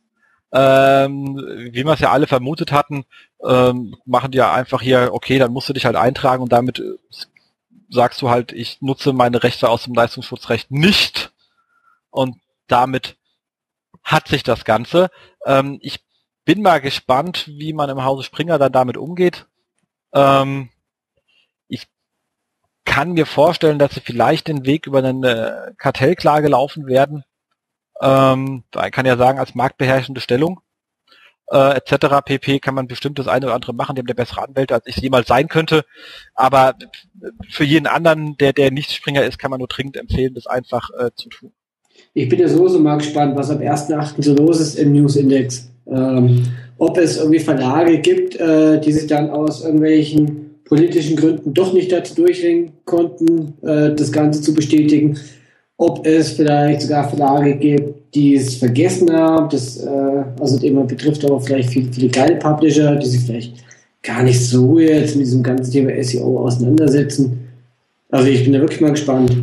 Ähm, wie wir es ja alle vermutet hatten, ähm, machen die ja einfach hier, okay, dann musst du dich halt eintragen und damit äh, sagst du halt, ich nutze meine Rechte aus dem Leistungsschutzrecht nicht und damit hat sich das Ganze. Ähm, ich bin mal gespannt, wie man im Hause Springer dann damit umgeht. Ähm, ich kann mir vorstellen, dass sie vielleicht den Weg über eine Kartellklage laufen werden. Ähm, da kann ja sagen, als marktbeherrschende Stellung äh, etc. pp. kann man bestimmt das eine oder andere machen. Haben der bessere Anwälte, als ich jemals sein könnte. Aber für jeden anderen, der der nicht Springer ist, kann man nur dringend empfehlen, das einfach äh, zu tun. Ich bin ja sowieso mal gespannt, was am 1.8. so los ist im News Index. Ähm, ob es irgendwie Verlage gibt, äh, die sich dann aus irgendwelchen politischen Gründen doch nicht dazu durchringen konnten, äh, das Ganze zu bestätigen. Ob es vielleicht sogar Verlage gibt, die es vergessen haben, das äh, also immer betrifft aber vielleicht viele, viele kleine Publisher, die sich vielleicht gar nicht so jetzt mit diesem ganzen Thema SEO auseinandersetzen. Also ich bin da wirklich mal gespannt.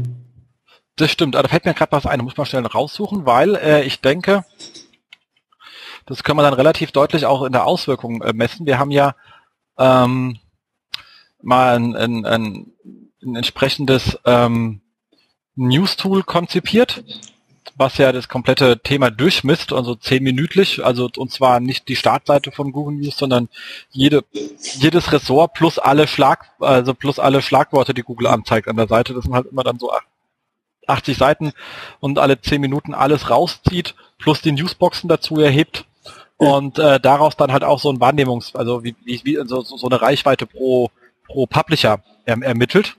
Das stimmt, aber da fällt mir gerade was ein, muss man schnell raussuchen, weil äh, ich denke, das können wir dann relativ deutlich auch in der Auswirkung äh, messen. Wir haben ja ähm, mal ein, ein, ein, ein entsprechendes ähm, News-Tool konzipiert, was ja das komplette Thema durchmisst, also zehnminütlich, also und zwar nicht die Startseite von Google News, sondern jede, jedes Ressort plus alle Schlag, also plus alle Schlagworte, die Google anzeigt an der Seite. Das sind halt immer dann so 80 Seiten und alle zehn Minuten alles rauszieht, plus die Newsboxen dazu erhebt und äh, daraus dann halt auch so ein Wahrnehmungs-, also wie, wie so, so eine Reichweite pro pro Publisher erm, ermittelt.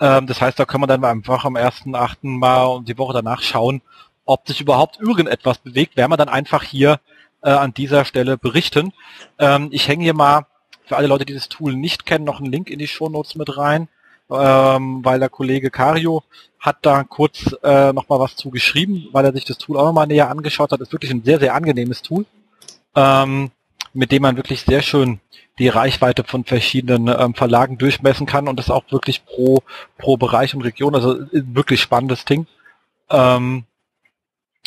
Ähm, das heißt, da kann man dann einfach am 1.8. mal und die Woche danach schauen, ob sich überhaupt irgendetwas bewegt, werden wir dann einfach hier äh, an dieser Stelle berichten. Ähm, ich hänge hier mal für alle Leute, die das Tool nicht kennen, noch einen Link in die Shownotes mit rein, ähm, weil der Kollege Cario hat da kurz äh, nochmal was zu geschrieben, weil er sich das Tool auch nochmal näher angeschaut hat. Ist wirklich ein sehr, sehr angenehmes Tool, ähm, mit dem man wirklich sehr schön die Reichweite von verschiedenen ähm, Verlagen durchmessen kann und das auch wirklich pro, pro Bereich und Region. Also wirklich spannendes Ding. Ähm,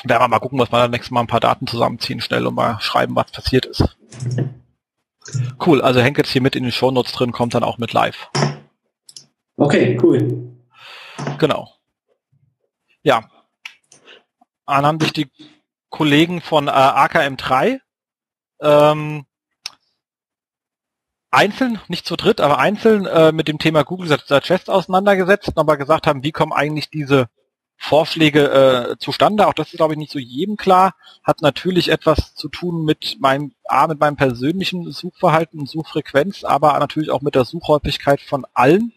werden wir mal gucken, was wir dann nächstes Mal ein paar Daten zusammenziehen schnell und mal schreiben, was passiert ist. Cool, also hängt jetzt hier mit in den Shownotes drin, kommt dann auch mit live. Okay, cool. Genau. Ja. Dann haben sich die Kollegen von äh, AKM3 ähm, einzeln, nicht zu dritt, aber einzeln äh, mit dem Thema Google Suggest auseinandergesetzt und aber gesagt haben, wie kommen eigentlich diese Vorschläge äh, zustande. Auch das ist, glaube ich, nicht so jedem klar. Hat natürlich etwas zu tun mit meinem, A, mit meinem persönlichen Suchverhalten und Suchfrequenz, aber natürlich auch mit der Suchhäufigkeit von allen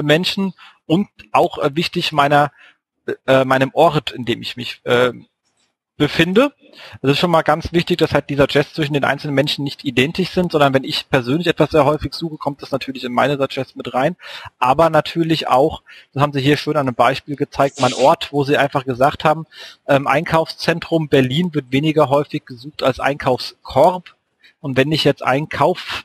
Menschen und auch äh, wichtig meiner äh, meinem Ort, in dem ich mich äh, befinde. Es ist schon mal ganz wichtig, dass halt dieser Suggest zwischen den einzelnen Menschen nicht identisch sind, sondern wenn ich persönlich etwas sehr häufig suche, kommt das natürlich in meine Suggest mit rein. Aber natürlich auch, das haben sie hier schön an einem Beispiel gezeigt, mein Ort, wo sie einfach gesagt haben, ähm, Einkaufszentrum Berlin wird weniger häufig gesucht als Einkaufskorb. Und wenn ich jetzt Einkauf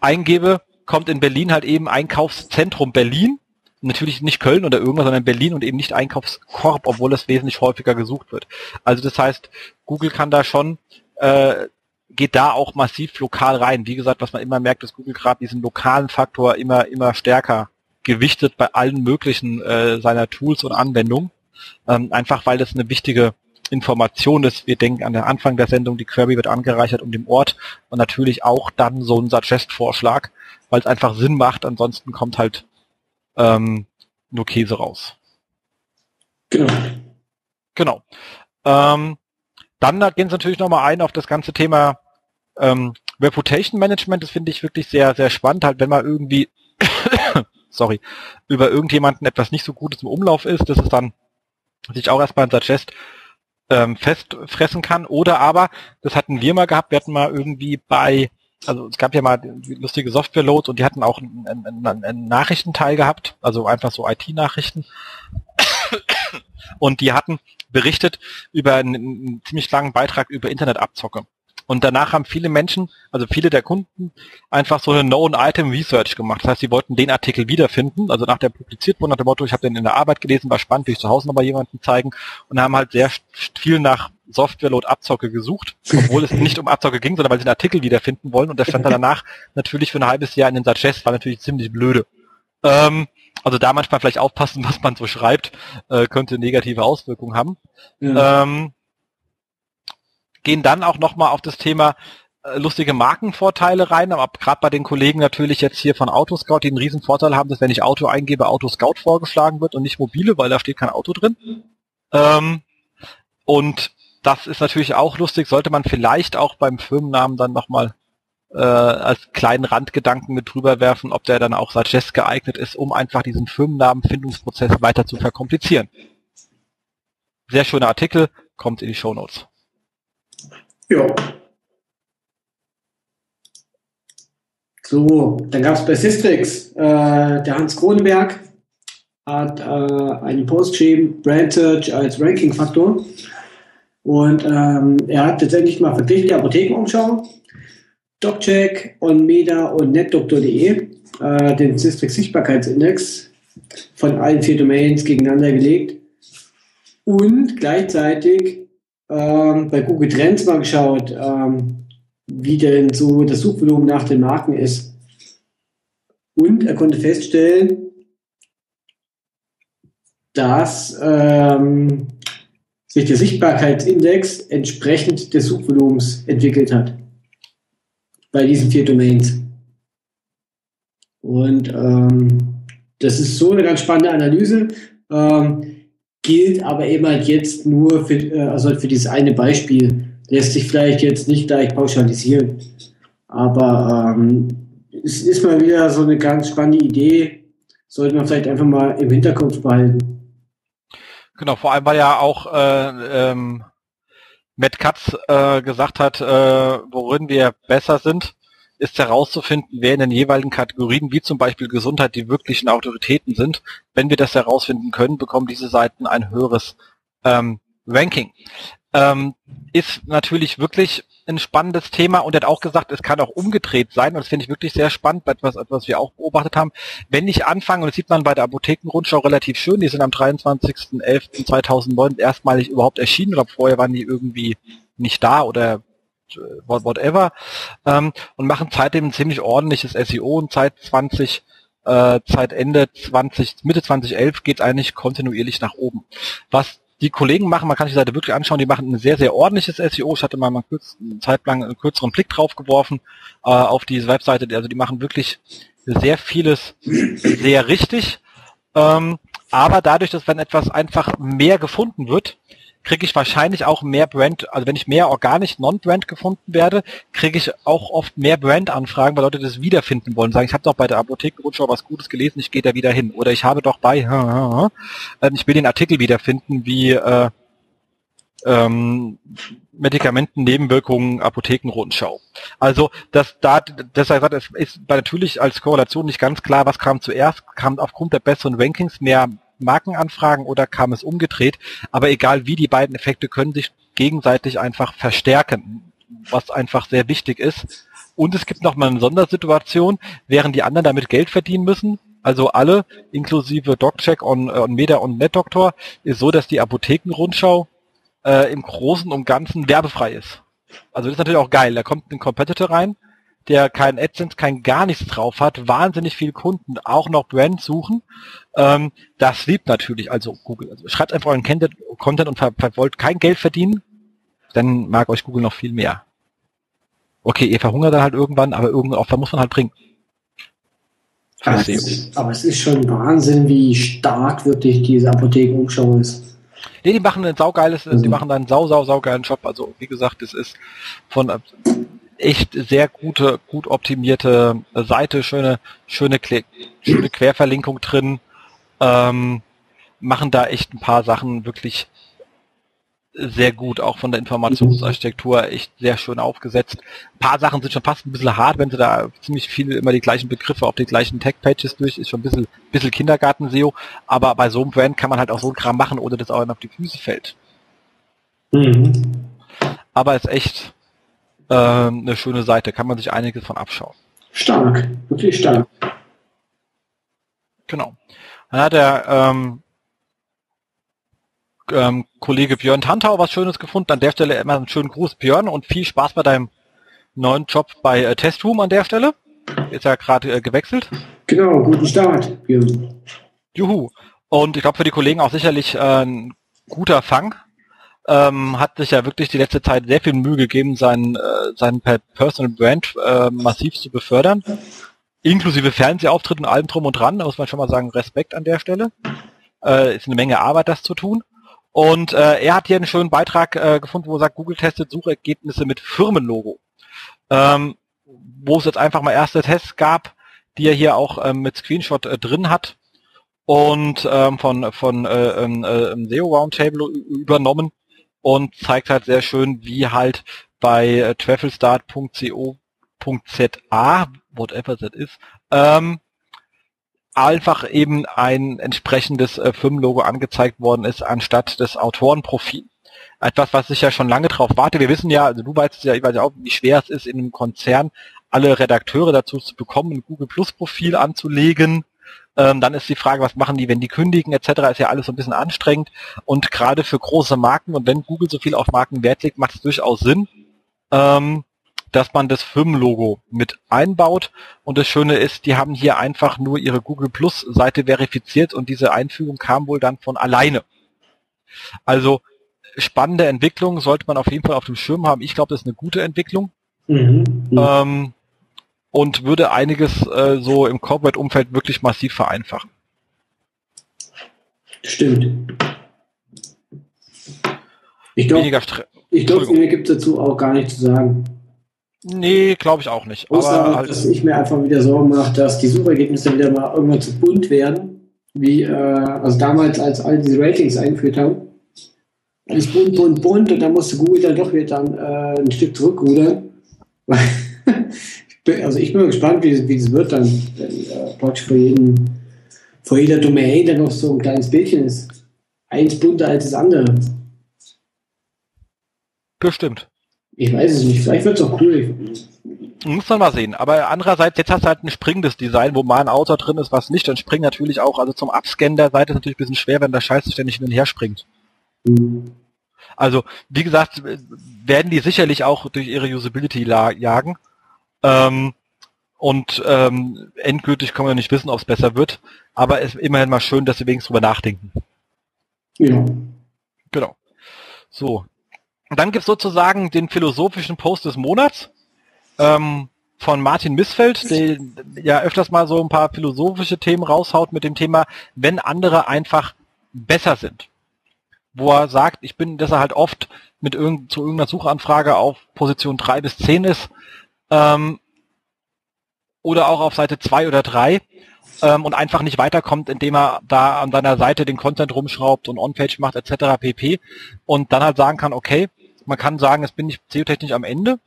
eingebe, kommt in Berlin halt eben Einkaufszentrum Berlin natürlich nicht Köln oder irgendwas, sondern Berlin und eben nicht Einkaufskorb, obwohl es wesentlich häufiger gesucht wird. Also das heißt, Google kann da schon, äh, geht da auch massiv lokal rein. Wie gesagt, was man immer merkt, dass Google gerade diesen lokalen Faktor immer, immer stärker gewichtet bei allen möglichen äh, seiner Tools und Anwendungen. Ähm, einfach weil das eine wichtige Information ist. Wir denken an den Anfang der Sendung, die Query wird angereichert um den Ort und natürlich auch dann so ein Suggest-Vorschlag, weil es einfach Sinn macht. Ansonsten kommt halt ähm, nur Käse raus. Genau. Genau. Ähm, dann gehen sie natürlich nochmal ein auf das ganze Thema ähm, Reputation Management. Das finde ich wirklich sehr, sehr spannend. Halt, wenn man irgendwie, sorry, über irgendjemanden etwas nicht so Gutes im Umlauf ist, dass es dann sich auch erstmal ein Suggest ähm, festfressen kann. Oder aber, das hatten wir mal gehabt, wir hatten mal irgendwie bei also es gab ja mal lustige Software-Loads und die hatten auch einen, einen, einen Nachrichtenteil gehabt, also einfach so IT-Nachrichten. Und die hatten berichtet über einen, einen ziemlich langen Beitrag über Internetabzocke. Und danach haben viele Menschen, also viele der Kunden, einfach so eine Known-Item-Research gemacht. Das heißt, sie wollten den Artikel wiederfinden, also nach der publiziert wurde, nach dem Motto, ich habe den in der Arbeit gelesen, war spannend, will ich zu Hause nochmal jemanden zeigen und haben halt sehr viel nach Software-Load-Abzocke gesucht, obwohl es nicht um Abzocke ging, sondern weil sie einen Artikel wiederfinden wollen und der stand dann danach natürlich für ein halbes Jahr in den Suggest, war natürlich ziemlich blöde. Ähm, also da manchmal vielleicht aufpassen, was man so schreibt, äh, könnte negative Auswirkungen haben. Ja. Ähm, gehen dann auch nochmal auf das Thema äh, lustige Markenvorteile rein, aber gerade bei den Kollegen natürlich jetzt hier von Autoscout, die einen riesen Vorteil haben, dass wenn ich Auto eingebe, Autoscout vorgeschlagen wird und nicht mobile, weil da steht kein Auto drin. Ähm, und das ist natürlich auch lustig, sollte man vielleicht auch beim Firmennamen dann nochmal äh, als kleinen Randgedanken mit drüber werfen, ob der dann auch Suggest geeignet ist, um einfach diesen Firmennamenfindungsprozess weiter zu verkomplizieren. Sehr schöner Artikel, kommt in die Show Notes. Ja. So, dann gab es bei Systrix, äh, der Hans Kronenberg hat äh, einen Post geschrieben, Brand Search als Ranking-Faktor. Und ähm, er hat letztendlich mal verglichen die Apothekenumschau, DocCheck, OnMeda und netdoktor.de, äh, den Systrix Sichtbarkeitsindex von allen vier Domains gegeneinander gelegt und gleichzeitig ähm, bei Google Trends mal geschaut, ähm, wie denn so das Suchvolumen nach den Marken ist. Und er konnte feststellen, dass ähm, sich der Sichtbarkeitsindex entsprechend des Suchvolumens entwickelt hat bei diesen vier Domains. Und ähm, das ist so eine ganz spannende Analyse, ähm, gilt aber eben halt jetzt nur für, äh, also für dieses eine Beispiel. Lässt sich vielleicht jetzt nicht gleich pauschalisieren. Aber ähm, es ist mal wieder so eine ganz spannende Idee. Sollte man vielleicht einfach mal im Hinterkopf behalten. Genau, vor allem weil ja auch äh, ähm, Matt Katz äh, gesagt hat, äh, worin wir besser sind ist herauszufinden, wer in den jeweiligen Kategorien, wie zum Beispiel Gesundheit, die wirklichen Autoritäten sind. Wenn wir das herausfinden können, bekommen diese Seiten ein höheres ähm, Ranking. Ähm, ist natürlich wirklich ein spannendes Thema und er hat auch gesagt, es kann auch umgedreht sein und das finde ich wirklich sehr spannend, etwas, was wir auch beobachtet haben. Wenn ich anfange, und das sieht man bei der Apothekenrundschau relativ schön, die sind am 23.11.2009 erstmalig überhaupt erschienen, oder vorher waren die irgendwie nicht da oder whatever, ähm, und machen seitdem ein ziemlich ordentliches SEO und seit 20 äh, seit Ende 20, Mitte 2011 geht eigentlich kontinuierlich nach oben. Was die Kollegen machen, man kann sich die Seite wirklich anschauen, die machen ein sehr, sehr ordentliches SEO. Ich hatte mal, mal kurz, eine Zeit lang einen kürzeren Blick drauf geworfen äh, auf diese Webseite. Also die machen wirklich sehr vieles sehr richtig. Ähm, aber dadurch, dass wenn etwas einfach mehr gefunden wird, kriege ich wahrscheinlich auch mehr Brand, also wenn ich mehr organisch Non-Brand gefunden werde, kriege ich auch oft mehr Brand-Anfragen, weil Leute das wiederfinden wollen. Sagen, ich habe doch bei der Apothekenrundschau was Gutes gelesen, ich gehe da wieder hin. Oder ich habe doch bei, äh, ich will den Artikel wiederfinden, wie äh, ähm, Medikamenten, Nebenwirkungen, Apothekenrundschau. Also das da deshalb es ist natürlich als Korrelation nicht ganz klar, was kam zuerst, kam aufgrund der besseren Rankings mehr Markenanfragen oder kam es umgedreht. Aber egal wie, die beiden Effekte können sich gegenseitig einfach verstärken, was einfach sehr wichtig ist. Und es gibt noch mal eine Sondersituation, während die anderen damit Geld verdienen müssen, also alle, inklusive DocCheck on, on Meda und NetDoctor, ist so, dass die Apothekenrundschau äh, im Großen und Ganzen werbefrei ist. Also das ist natürlich auch geil. Da kommt ein Competitor rein, der kein AdSense, kein gar nichts drauf hat, wahnsinnig viele Kunden auch noch Brand suchen. Ähm, das liebt natürlich also Google. Also schreibt einfach euren Content und wollt kein Geld verdienen, dann mag euch Google noch viel mehr. Okay, ihr verhungert dann halt irgendwann, aber irgendein Opfer muss man halt bringen. Aber es, ist, aber es ist schon Wahnsinn, wie stark wirklich diese Apothekenumschau ist. Nee, die machen ein saugeiles, mhm. die machen da einen sau, sau, saugeilen Job. Also, wie gesagt, es ist von, echt sehr gute, gut optimierte Seite, schöne, schöne, schöne Querverlinkung drin, ähm, machen da echt ein paar Sachen wirklich sehr gut, auch von der Informationsarchitektur echt sehr schön aufgesetzt. Ein paar Sachen sind schon fast ein bisschen hart, wenn sie da ziemlich viel immer die gleichen Begriffe auf die gleichen Tag-Pages durch, ist schon ein bisschen, bisschen Kindergarten-SEO, aber bei so einem Brand kann man halt auch so ein Kram machen, ohne dass auch auf die Füße fällt. Mhm. Aber ist echt, ähm, eine schöne Seite. Kann man sich einiges von abschauen. Stark, wirklich stark. Genau. Dann hat der ähm, ähm, Kollege Björn Tantau was Schönes gefunden. An der Stelle immer einen schönen Gruß, Björn, und viel Spaß bei deinem neuen Job bei äh, Testroom an der Stelle. Ist ja gerade äh, gewechselt. Genau, guten Start, Björn. Juhu. Und ich glaube für die Kollegen auch sicherlich äh, ein guter Fang ähm, hat sich ja wirklich die letzte Zeit sehr viel Mühe gegeben, seinen, äh, seinen Personal Brand äh, massiv zu befördern. Inklusive Fernsehauftritt und allem drum und dran, da muss man schon mal sagen, Respekt an der Stelle. Äh, ist eine Menge Arbeit, das zu tun. Und äh, er hat hier einen schönen Beitrag äh, gefunden, wo er sagt, Google testet Suchergebnisse mit Firmenlogo. Ähm, wo es jetzt einfach mal erste Tests gab, die er hier auch ähm, mit Screenshot äh, drin hat und ähm, von, von äh, ähm, äh, SEO Roundtable übernommen und zeigt halt sehr schön, wie halt bei äh, travelstart.co.za, whatever that is, ähm, einfach eben ein entsprechendes äh, Firmenlogo angezeigt worden ist, anstatt des Autorenprofils. Etwas, was ich ja schon lange drauf warte. Wir wissen ja, also du weißt ja, ich weiß ja auch, wie schwer es ist, in einem Konzern alle Redakteure dazu zu bekommen, ein Google Plus Profil anzulegen. Ähm, dann ist die Frage, was machen die, wenn die kündigen etc. Ist ja alles so ein bisschen anstrengend. Und gerade für große Marken und wenn Google so viel auf Marken Wert legt, macht es durchaus Sinn, ähm, dass man das Firmenlogo mit einbaut. Und das Schöne ist, die haben hier einfach nur ihre Google Plus Seite verifiziert und diese Einfügung kam wohl dann von alleine. Also spannende Entwicklung sollte man auf jeden Fall auf dem Schirm haben. Ich glaube, das ist eine gute Entwicklung. Mhm. Ähm, und würde einiges äh, so im Corporate-Umfeld wirklich massiv vereinfachen. Stimmt. Ich glaube, mir gibt es dazu auch gar nichts zu sagen. Nee, glaube ich auch nicht. Außer, aber halt dass ich mir einfach wieder Sorgen mache, dass die Suchergebnisse wieder mal irgendwann zu bunt werden. Wie, äh, also damals, als all diese Ratings eingeführt haben. Alles bunt, bunt, bunt und dann musste Google dann doch wieder dann, äh, ein Stück zurückrudern. also ich bin gespannt, wie, wie das wird dann, wenn äh, praktisch vor, jedem, vor jeder Domain dann noch so ein kleines Bildchen ist. Eins bunter als das andere. Bestimmt. Ich weiß es nicht. Vielleicht wird es auch cool. Muss man mal sehen. Aber andererseits, jetzt hast du halt ein springendes Design, wo mal ein Auto drin ist, was nicht. Dann springt natürlich auch, also zum Abscannen der Seite ist natürlich ein bisschen schwer, wenn der Scheiß ständig hin und her springt. Mhm. Also, wie gesagt, werden die sicherlich auch durch ihre Usability jagen. Ähm, und ähm, endgültig kann man nicht wissen, ob es besser wird. Aber es ist immerhin mal schön, dass sie wenigstens drüber nachdenken. Ja. Genau. So. Und dann gibt's sozusagen den philosophischen Post des Monats ähm, von Martin Missfeld, der ja öfters mal so ein paar philosophische Themen raushaut mit dem Thema, wenn andere einfach besser sind wo er sagt, ich bin, dass er halt oft mit irgend, zu irgendeiner Suchanfrage auf Position 3 bis 10 ist, ähm, oder auch auf Seite 2 oder 3 ähm, und einfach nicht weiterkommt, indem er da an seiner Seite den Content rumschraubt und On-Page macht etc. pp. Und dann halt sagen kann, okay, man kann sagen, jetzt bin ich SEO-technisch am Ende,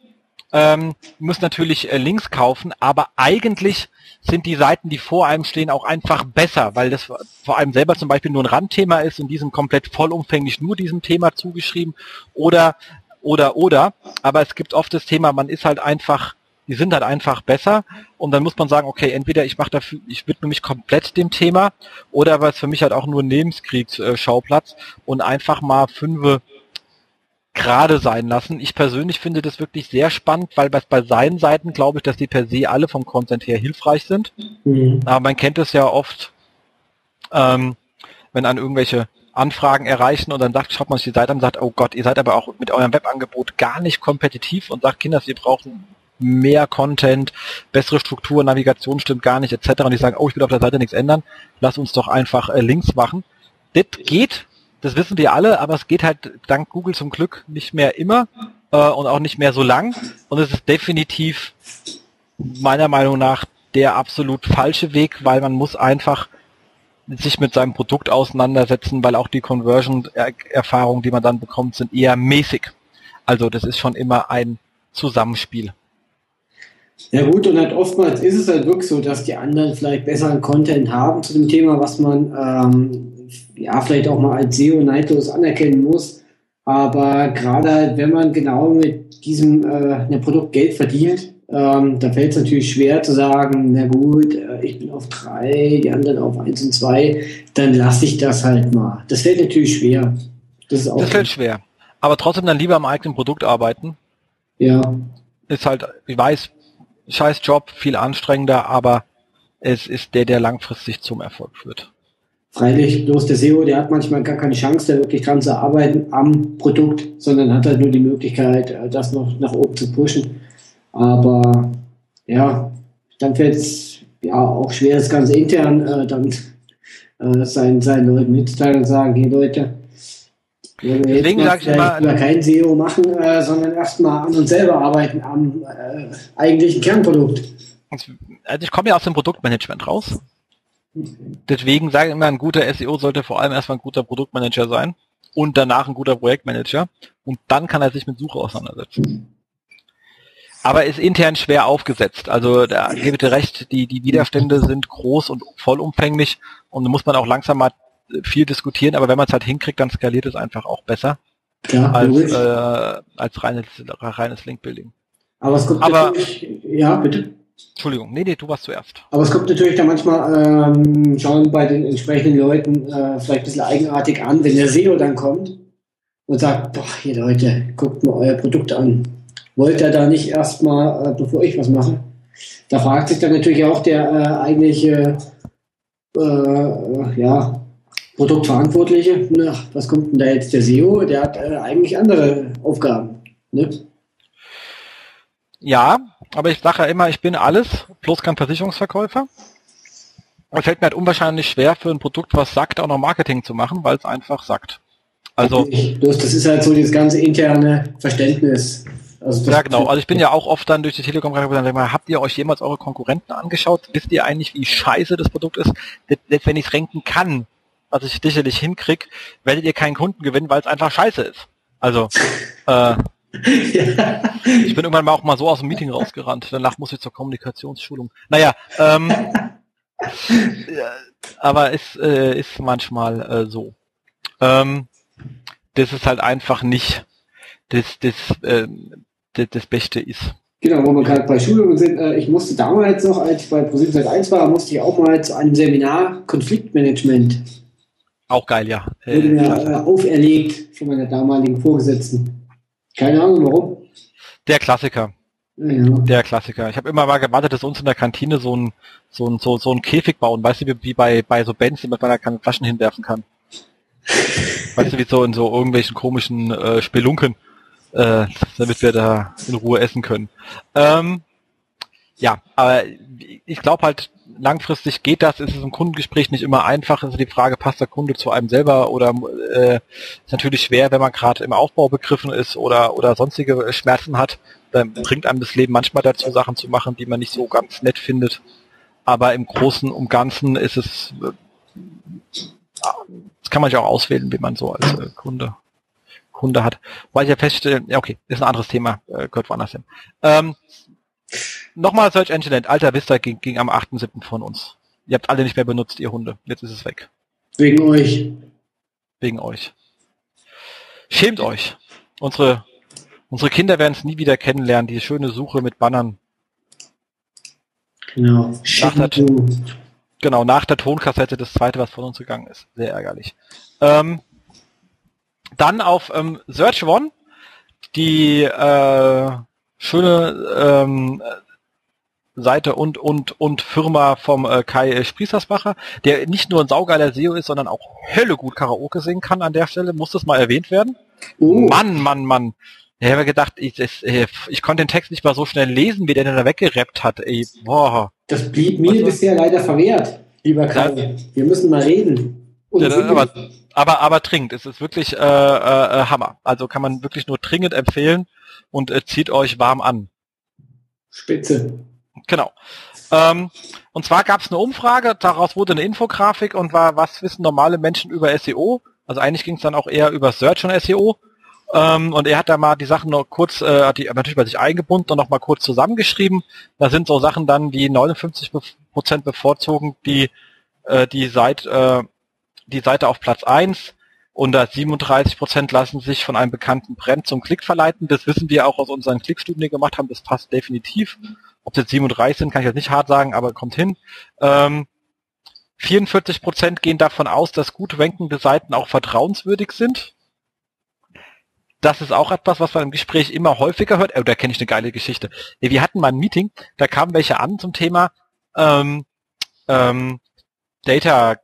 ähm, muss natürlich äh, Links kaufen, aber eigentlich sind die Seiten, die vor einem stehen, auch einfach besser, weil das vor allem selber zum Beispiel nur ein Randthema ist und die sind komplett vollumfänglich nur diesem Thema zugeschrieben oder oder oder. Aber es gibt oft das Thema, man ist halt einfach, die sind halt einfach besser und dann muss man sagen, okay, entweder ich mache dafür, ich widme mich komplett dem Thema oder aber es für mich halt auch nur ein Nebenskriegsschauplatz und einfach mal fünfe gerade sein lassen. Ich persönlich finde das wirklich sehr spannend, weil bei, bei seinen Seiten glaube ich, dass die per se alle vom Content her hilfreich sind. Mhm. Aber man kennt es ja oft, ähm, wenn an irgendwelche Anfragen erreichen und dann sagt, schaut man sich die Seite an und sagt, oh Gott, ihr seid aber auch mit eurem Webangebot gar nicht kompetitiv und sagt, Kinder, ihr braucht mehr Content, bessere Struktur, Navigation stimmt gar nicht, etc. Und die sagen, oh, ich will auf der Seite nichts ändern, lass uns doch einfach äh, Links machen. Das geht das wissen wir alle, aber es geht halt dank Google zum Glück nicht mehr immer äh, und auch nicht mehr so lang. Und es ist definitiv meiner Meinung nach der absolut falsche Weg, weil man muss einfach sich mit seinem Produkt auseinandersetzen, weil auch die Conversion-Erfahrungen, die man dann bekommt, sind eher mäßig. Also das ist schon immer ein Zusammenspiel. Ja gut, und halt oftmals ist es halt wirklich so, dass die anderen vielleicht besseren Content haben zu dem Thema, was man ähm, ja, vielleicht auch mal als SEO neidlos anerkennen muss. Aber gerade halt, wenn man genau mit diesem äh, Produkt Geld verdient, ähm, da fällt es natürlich schwer zu sagen, na gut, äh, ich bin auf drei, die anderen auf eins und zwei, dann lasse ich das halt mal. Das fällt natürlich schwer. Das, ist auch das fällt schwer. Aber trotzdem dann lieber am eigenen Produkt arbeiten. Ja. Ist halt, ich weiß, scheiß Job, viel anstrengender, aber es ist der, der langfristig zum Erfolg führt. Freilich, bloß der SEO, der hat manchmal gar keine Chance, da wirklich dran zu arbeiten am Produkt, sondern hat halt nur die Möglichkeit, äh, das noch nach oben zu pushen. Aber ja, dann fällt es ja auch schwer, das Ganze intern äh, dann äh, seinen, seinen Leuten mitzuteilen und sagen, hey Leute, wir Deswegen sage ich immer, kein SEO machen, äh, sondern erstmal an uns selber arbeiten, am äh, eigentlichen Kernprodukt. Also ich komme ja aus dem Produktmanagement raus Deswegen sage ich immer, ein guter SEO sollte vor allem erstmal ein guter Produktmanager sein und danach ein guter Projektmanager und dann kann er sich mit Suche auseinandersetzen. Aber ist intern schwer aufgesetzt. Also da gebe ich dir recht, die, die Widerstände sind groß und vollumfänglich und da muss man auch langsam mal viel diskutieren, aber wenn man es halt hinkriegt, dann skaliert es einfach auch besser ja, als, äh, als reines, reines Link-Building. Aber es kommt aber, ja, bitte. Entschuldigung, nee, nee, du warst zuerst. Aber es kommt natürlich dann manchmal ähm, schon bei den entsprechenden Leuten äh, vielleicht ein bisschen eigenartig an, wenn der SEO dann kommt und sagt, boah, hier Leute, guckt mal euer Produkt an. Wollt ihr da nicht erstmal, äh, bevor ich was mache? Da fragt sich dann natürlich auch der äh, eigentliche äh, ja, Produktverantwortliche, na, was kommt denn da jetzt der SEO? Der hat äh, eigentlich andere Aufgaben. Ne? Ja, aber ich sage ja immer, ich bin alles, bloß kein Versicherungsverkäufer. Aber es fällt mir halt unwahrscheinlich schwer, für ein Produkt, was sagt, auch noch Marketing zu machen, weil es einfach sagt. Also, das ist halt so das ganze interne Verständnis. Also ja, genau. Also ich bin ja auch oft dann durch die Telekom gegangen, habt ihr euch jemals eure Konkurrenten angeschaut? Wisst ihr eigentlich, wie scheiße das Produkt ist? Selbst wenn ich es renken kann, was ich sicherlich hinkrieg, werdet ihr keinen Kunden gewinnen, weil es einfach scheiße ist. Also, äh, ja. Ich bin irgendwann mal auch mal so aus dem Meeting rausgerannt. Danach muss ich zur Kommunikationsschulung. Naja, ähm, aber es äh, ist manchmal äh, so. Ähm, das ist halt einfach nicht das, das, äh, das, Beste ist. Genau, wo wir gerade bei Schulungen sind. Äh, ich musste damals noch, als ich bei ProSieben 1 war, musste ich auch mal zu einem Seminar Konfliktmanagement. Auch geil, ja. Wurde mir äh, auferlegt von meiner damaligen Vorgesetzten. Keine Ahnung warum. Der Klassiker. Ja. Der Klassiker. Ich habe immer mal gewartet, dass uns in der Kantine so ein, so ein, so, so ein Käfig bauen, weißt du, wie bei, bei so Bands, die man da keine Flaschen hinwerfen kann. weißt du, wie so in so irgendwelchen komischen äh, Spelunken, äh, damit wir da in Ruhe essen können. Ähm, ja, aber ich glaube halt, langfristig geht das, ist es im Kundengespräch nicht immer einfach, ist die Frage, passt der Kunde zu einem selber oder äh, ist natürlich schwer, wenn man gerade im Aufbau begriffen ist oder oder sonstige Schmerzen hat, dann bringt einem das Leben manchmal dazu, Sachen zu machen, die man nicht so ganz nett findet. Aber im Großen und Ganzen ist es, äh, das kann man ja auch auswählen, wie man so als äh, Kunde Kunde hat. Weil ich ja feststelle, ja okay, ist ein anderes Thema, äh, gehört woanders hin. Ähm, Nochmal Search Engine Land. Alter Vista ging, ging am 8.7. von uns. Ihr habt alle nicht mehr benutzt, ihr Hunde. Jetzt ist es weg. Wegen euch. Wegen euch. Schämt euch. Unsere, unsere Kinder werden es nie wieder kennenlernen, die schöne Suche mit Bannern. Genau. Nach der, genau, nach der Tonkassette das zweite, was von uns gegangen ist. Sehr ärgerlich. Ähm, dann auf ähm, Search One die äh, schöne ähm, Seite und und und Firma vom äh, Kai Sprießersbacher, der nicht nur ein saugeiler SEO ist, sondern auch Hölle gut Karaoke singen kann an der Stelle. Muss das mal erwähnt werden? Oh. Mann, Mann, Mann. Ich habe gedacht, ich, das, äh, ich konnte den Text nicht mal so schnell lesen, wie der denn da weggerappt hat. Ey, boah. Das blieb mir Was bisher leider verwehrt, lieber Kai. Ja. Wir müssen mal reden. Ja, aber, aber, aber dringend. Es ist wirklich äh, äh, Hammer. Also kann man wirklich nur dringend empfehlen und äh, zieht euch warm an. Spitze. Genau. Ähm, und zwar gab es eine Umfrage, daraus wurde eine Infografik und war, was wissen normale Menschen über SEO? Also eigentlich ging es dann auch eher über Search und SEO. Ähm, und er hat da mal die Sachen noch kurz, äh, hat die natürlich bei sich eingebunden und noch mal kurz zusammengeschrieben. Da sind so Sachen dann wie 59 Prozent bevorzugen die äh, die Seite äh, die Seite auf Platz 1, und 37 Prozent lassen sich von einem bekannten Brand zum Klick verleiten. Das wissen wir auch aus unseren Klickstudien, die wir gemacht haben. Das passt definitiv. Ob es jetzt 37 sind, kann ich jetzt nicht hart sagen, aber kommt hin. Ähm, 44 Prozent gehen davon aus, dass gut rankende Seiten auch vertrauenswürdig sind. Das ist auch etwas, was man im Gespräch immer häufiger hört. Oh, da kenne ich eine geile Geschichte. Wir hatten mal ein Meeting, da kamen welche an zum Thema ähm, ähm, Data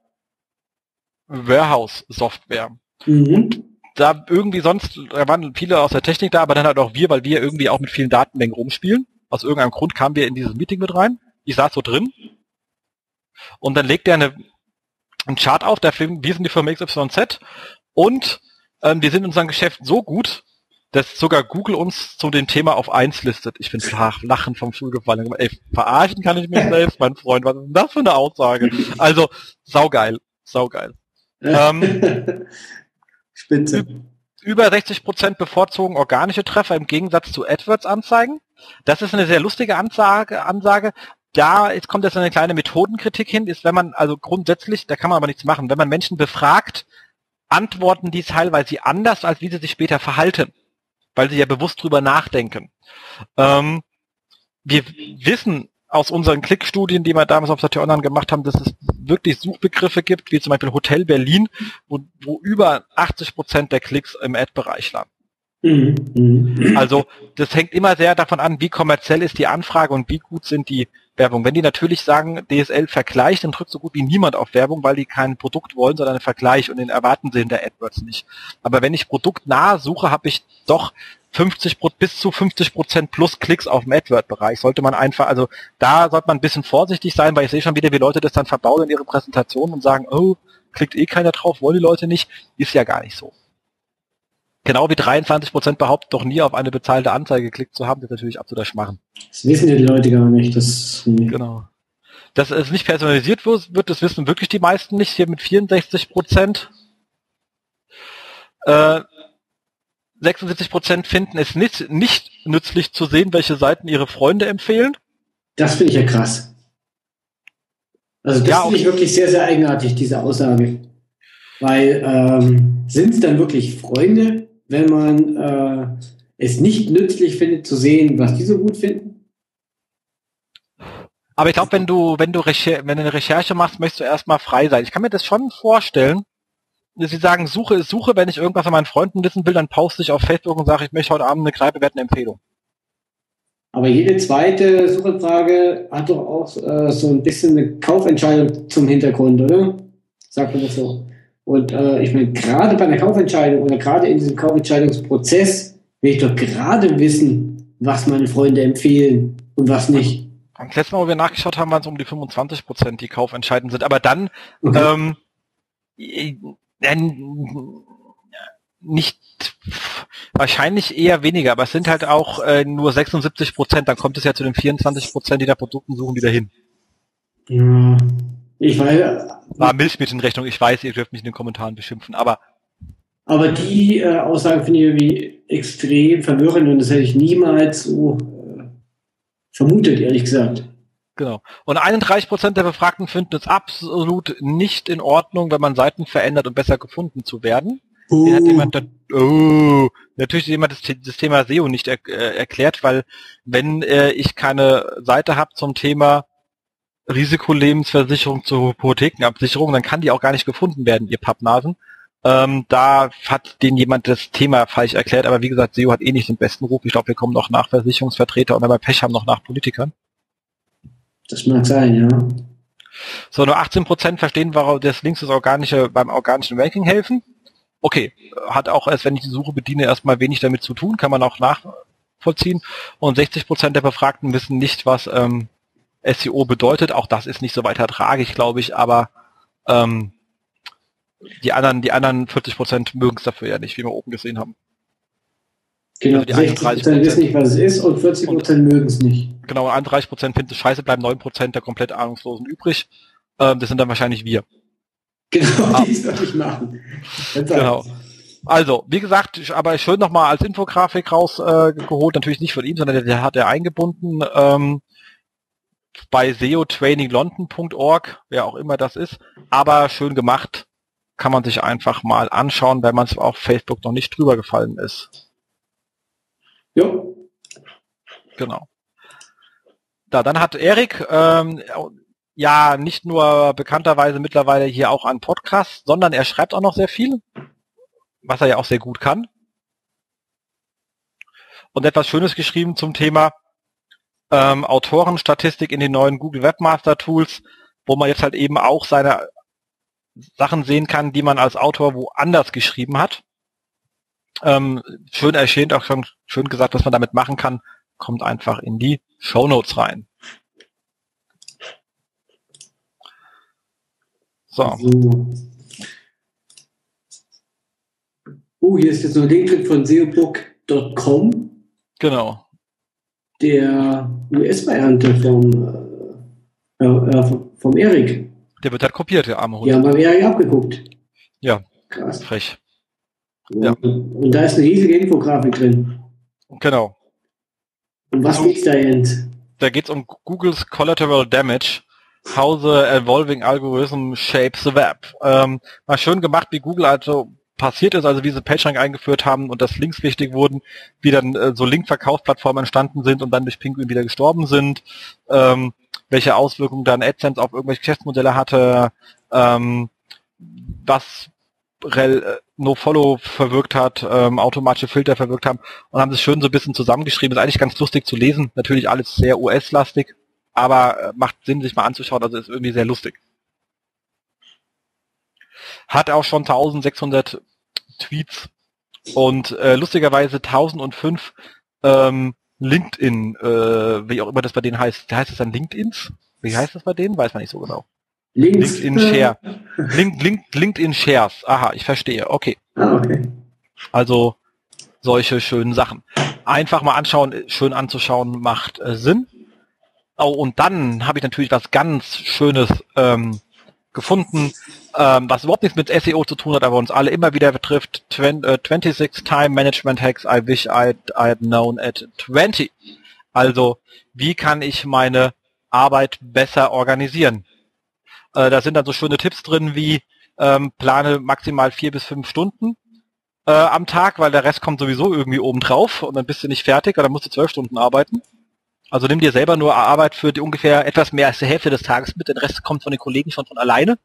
Warehouse Software. Mhm. Da irgendwie sonst, da waren viele aus der Technik da, aber dann halt auch wir, weil wir irgendwie auch mit vielen Datenmengen rumspielen. Aus irgendeinem Grund kamen wir in dieses Meeting mit rein. Ich saß so drin. Und dann legt er eine, einen Chart auf, der Film, wir sind die Firma XYZ und ähm, wir sind in unserem Geschäft so gut, dass sogar Google uns zu dem Thema auf eins listet. Ich bin flach, lachen vom Stuhl gefallen. Ey, verarschen kann ich mich selbst, mein Freund. Was ist denn das für eine Aussage? Also, saugeil, saugeil. Ähm, Spitze. Über 60 Prozent bevorzugen organische Treffer im Gegensatz zu AdWords-Anzeigen. Das ist eine sehr lustige Ansage, Ansage. Da jetzt kommt jetzt eine kleine Methodenkritik hin, ist, wenn man, also grundsätzlich, da kann man aber nichts machen, wenn man Menschen befragt, antworten die teilweise anders, als wie sie sich später verhalten, weil sie ja bewusst drüber nachdenken. Ähm, wir wissen aus unseren Klickstudien, die wir damals auf Saturn Online gemacht haben, dass es wirklich Suchbegriffe gibt, wie zum Beispiel Hotel Berlin, wo, wo über 80 Prozent der Klicks im Ad-Bereich landen. Mhm. Mhm. Also das hängt immer sehr davon an, wie kommerziell ist die Anfrage und wie gut sind die Werbung. Wenn die natürlich sagen, DSL vergleicht, dann drückt so gut wie niemand auf Werbung, weil die kein Produkt wollen, sondern einen Vergleich und den erwarten sie in der AdWords nicht. Aber wenn ich produktnah suche, habe ich doch 50 bis zu 50 Prozent plus Klicks auf dem AdWord-Bereich. Sollte man einfach, also da sollte man ein bisschen vorsichtig sein, weil ich sehe schon wieder, wie Leute das dann verbauen in ihre Präsentation und sagen, oh, klickt eh keiner drauf, wollen die Leute nicht. Ist ja gar nicht so. Genau wie 23 Prozent behaupten, doch nie auf eine bezahlte Anzeige geklickt zu haben, das ist natürlich absoluter Schmarren. Das wissen ja die Leute gar nicht. Das, Genau. Dass es nicht personalisiert wird, das wissen wirklich die meisten nicht. Hier mit 64 Prozent. Äh, 76 Prozent finden es nicht, nicht nützlich zu sehen, welche Seiten ihre Freunde empfehlen. Das finde ich ja krass. Also das ja, finde ich wirklich sehr, sehr eigenartig, diese Aussage. Weil ähm, sind es dann wirklich Freunde, wenn man äh, es nicht nützlich findet zu sehen, was die so gut finden? Aber ich glaube, wenn du, wenn du wenn du eine Recherche machst, möchtest du erstmal frei sein. Ich kann mir das schon vorstellen, Sie sagen, Suche ist Suche, wenn ich irgendwas von meinen Freunden wissen will, dann poste ich auf Facebook und sage, ich möchte heute Abend eine Kneipe, werde eine Empfehlung. Aber jede zweite Suchanfrage hat doch auch äh, so ein bisschen eine Kaufentscheidung zum Hintergrund, oder? Sagt man das so. Und äh, ich meine, gerade bei einer Kaufentscheidung oder gerade in diesem Kaufentscheidungsprozess will ich doch gerade wissen, was meine Freunde empfehlen und was nicht. Am letzten Mal, wo wir nachgeschaut haben, waren es um die 25 Prozent, die kaufentscheidend sind. Aber dann, okay. ähm, nicht wahrscheinlich eher weniger, aber es sind halt auch äh, nur 76 Prozent, dann kommt es ja zu den 24 Prozent, die da Produkten suchen, wieder hin. Ja, ich weiß. War Milchmädchenrechnung, ich weiß, ihr dürft mich in den Kommentaren beschimpfen, aber. Aber die äh, Aussagen finde ich irgendwie extrem verwirrend und das hätte ich niemals so äh, vermutet, ehrlich gesagt. Genau. Und 31 Prozent der Befragten finden es absolut nicht in Ordnung, wenn man Seiten verändert, um besser gefunden zu werden. Uh. hat jemand, oh, natürlich hat jemand das, das, Thema SEO nicht er, äh, erklärt, weil wenn äh, ich keine Seite habe zum Thema Risikolebensversicherung zur Hypothekenabsicherung, dann kann die auch gar nicht gefunden werden, ihr Pappnasen. Ähm, da hat den jemand das Thema falsch erklärt, aber wie gesagt, SEO hat eh nicht den besten Ruf. Ich glaube, wir kommen noch nach Versicherungsvertreter und wenn wir Pech haben, noch nach Politikern. Das mag sein, ja. So, nur 18% verstehen, warum das Links das organische, beim organischen Ranking helfen. Okay, hat auch erst, wenn ich die Suche bediene, erstmal wenig damit zu tun, kann man auch nachvollziehen. Und 60% der Befragten wissen nicht, was ähm, SEO bedeutet. Auch das ist nicht so weiter tragisch, glaube ich, aber ähm, die anderen, die anderen 40% mögen es dafür ja nicht, wie wir oben gesehen haben. Genau, also die 60 wissen nicht, was es ist und 40 Prozent mögen es nicht. Genau, 31 Prozent finden es scheiße, bleiben 9 Prozent der komplett Ahnungslosen übrig. Ähm, das sind dann wahrscheinlich wir. Genau, ah. die soll ich machen. Genau. Also, wie gesagt, aber schön nochmal als Infografik rausgeholt, äh, natürlich nicht von ihm, sondern der, der hat er eingebunden ähm, bei seotraininglondon.org, wer auch immer das ist, aber schön gemacht, kann man sich einfach mal anschauen, wenn man es auf Facebook noch nicht drüber gefallen ist. Jo. Genau. Da, dann hat Erik ähm, ja nicht nur bekannterweise mittlerweile hier auch einen Podcast, sondern er schreibt auch noch sehr viel, was er ja auch sehr gut kann. Und etwas Schönes geschrieben zum Thema ähm, Autorenstatistik in den neuen Google Webmaster Tools, wo man jetzt halt eben auch seine Sachen sehen kann, die man als Autor woanders geschrieben hat. Ähm, schön erschienen, auch schon schön gesagt, was man damit machen kann, kommt einfach in die Show Notes rein. So. so. Oh, hier ist jetzt noch ein Link von seobook.com. Genau. Der US-Variante vom, äh, äh, vom Erik. Der wird halt kopiert, der arme Hund. Ja, mal Erik abgeguckt. Ja. Krass. Frech. Ja. Und da ist eine riesige Infografik drin. Genau. Um was geht's da jetzt? Da geht's um Googles Collateral Damage. How the Evolving Algorithm Shapes the Web. Ähm, mal schön gemacht, wie Google also passiert ist, also wie sie PageRank eingeführt haben und dass Links wichtig wurden, wie dann äh, so Link-Verkaufsplattformen entstanden sind und dann durch Pinguin wieder gestorben sind, ähm, welche Auswirkungen dann AdSense auf irgendwelche Geschäftsmodelle hatte, ähm, was äh, NoFollow verwirkt hat, ähm, automatische Filter verwirkt haben und haben das schön so ein bisschen zusammengeschrieben. Ist eigentlich ganz lustig zu lesen. Natürlich alles sehr US-lastig, aber äh, macht Sinn, sich mal anzuschauen. Also ist irgendwie sehr lustig. Hat auch schon 1600 Tweets und äh, lustigerweise 1005 ähm, LinkedIn, äh, wie auch immer das bei denen heißt. Heißt es dann LinkedIns? Wie heißt das bei denen? Weiß man nicht so genau. Links. LinkedIn Share. Link, Link, LinkedIn Shares. Aha, ich verstehe. Okay. Ah, okay. Also solche schönen Sachen. Einfach mal anschauen, schön anzuschauen, macht äh, Sinn. Oh, und dann habe ich natürlich was ganz Schönes ähm, gefunden, ähm, was überhaupt nichts mit SEO zu tun hat, aber uns alle immer wieder betrifft. 20, äh, 26 Time Management Hacks I wish I'd, I'd known at 20. Also, wie kann ich meine Arbeit besser organisieren? Äh, da sind dann so schöne Tipps drin wie ähm, plane maximal vier bis fünf Stunden äh, am Tag, weil der Rest kommt sowieso irgendwie oben drauf und dann bist du nicht fertig, oder musst du zwölf Stunden arbeiten. Also nimm dir selber nur Arbeit für die ungefähr etwas mehr als die Hälfte des Tages mit, den Rest kommt von den Kollegen schon von alleine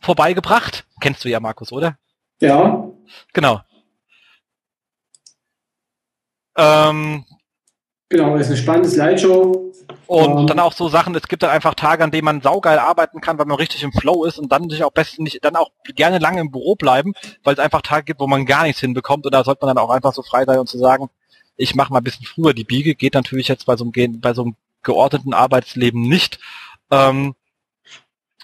vorbeigebracht. Kennst du ja, Markus, oder? Ja. Genau. Ähm, genau, das ist eine spannende Slideshow. Und um, dann auch so Sachen, es gibt dann einfach Tage, an denen man saugeil arbeiten kann, weil man richtig im Flow ist und dann sich auch besten nicht, dann auch gerne lange im Büro bleiben, weil es einfach Tage gibt, wo man gar nichts hinbekommt und da sollte man dann auch einfach so frei sein und zu sagen, ich mache mal ein bisschen früher die Biege, geht natürlich jetzt bei so einem, bei so einem geordneten Arbeitsleben nicht. Ähm,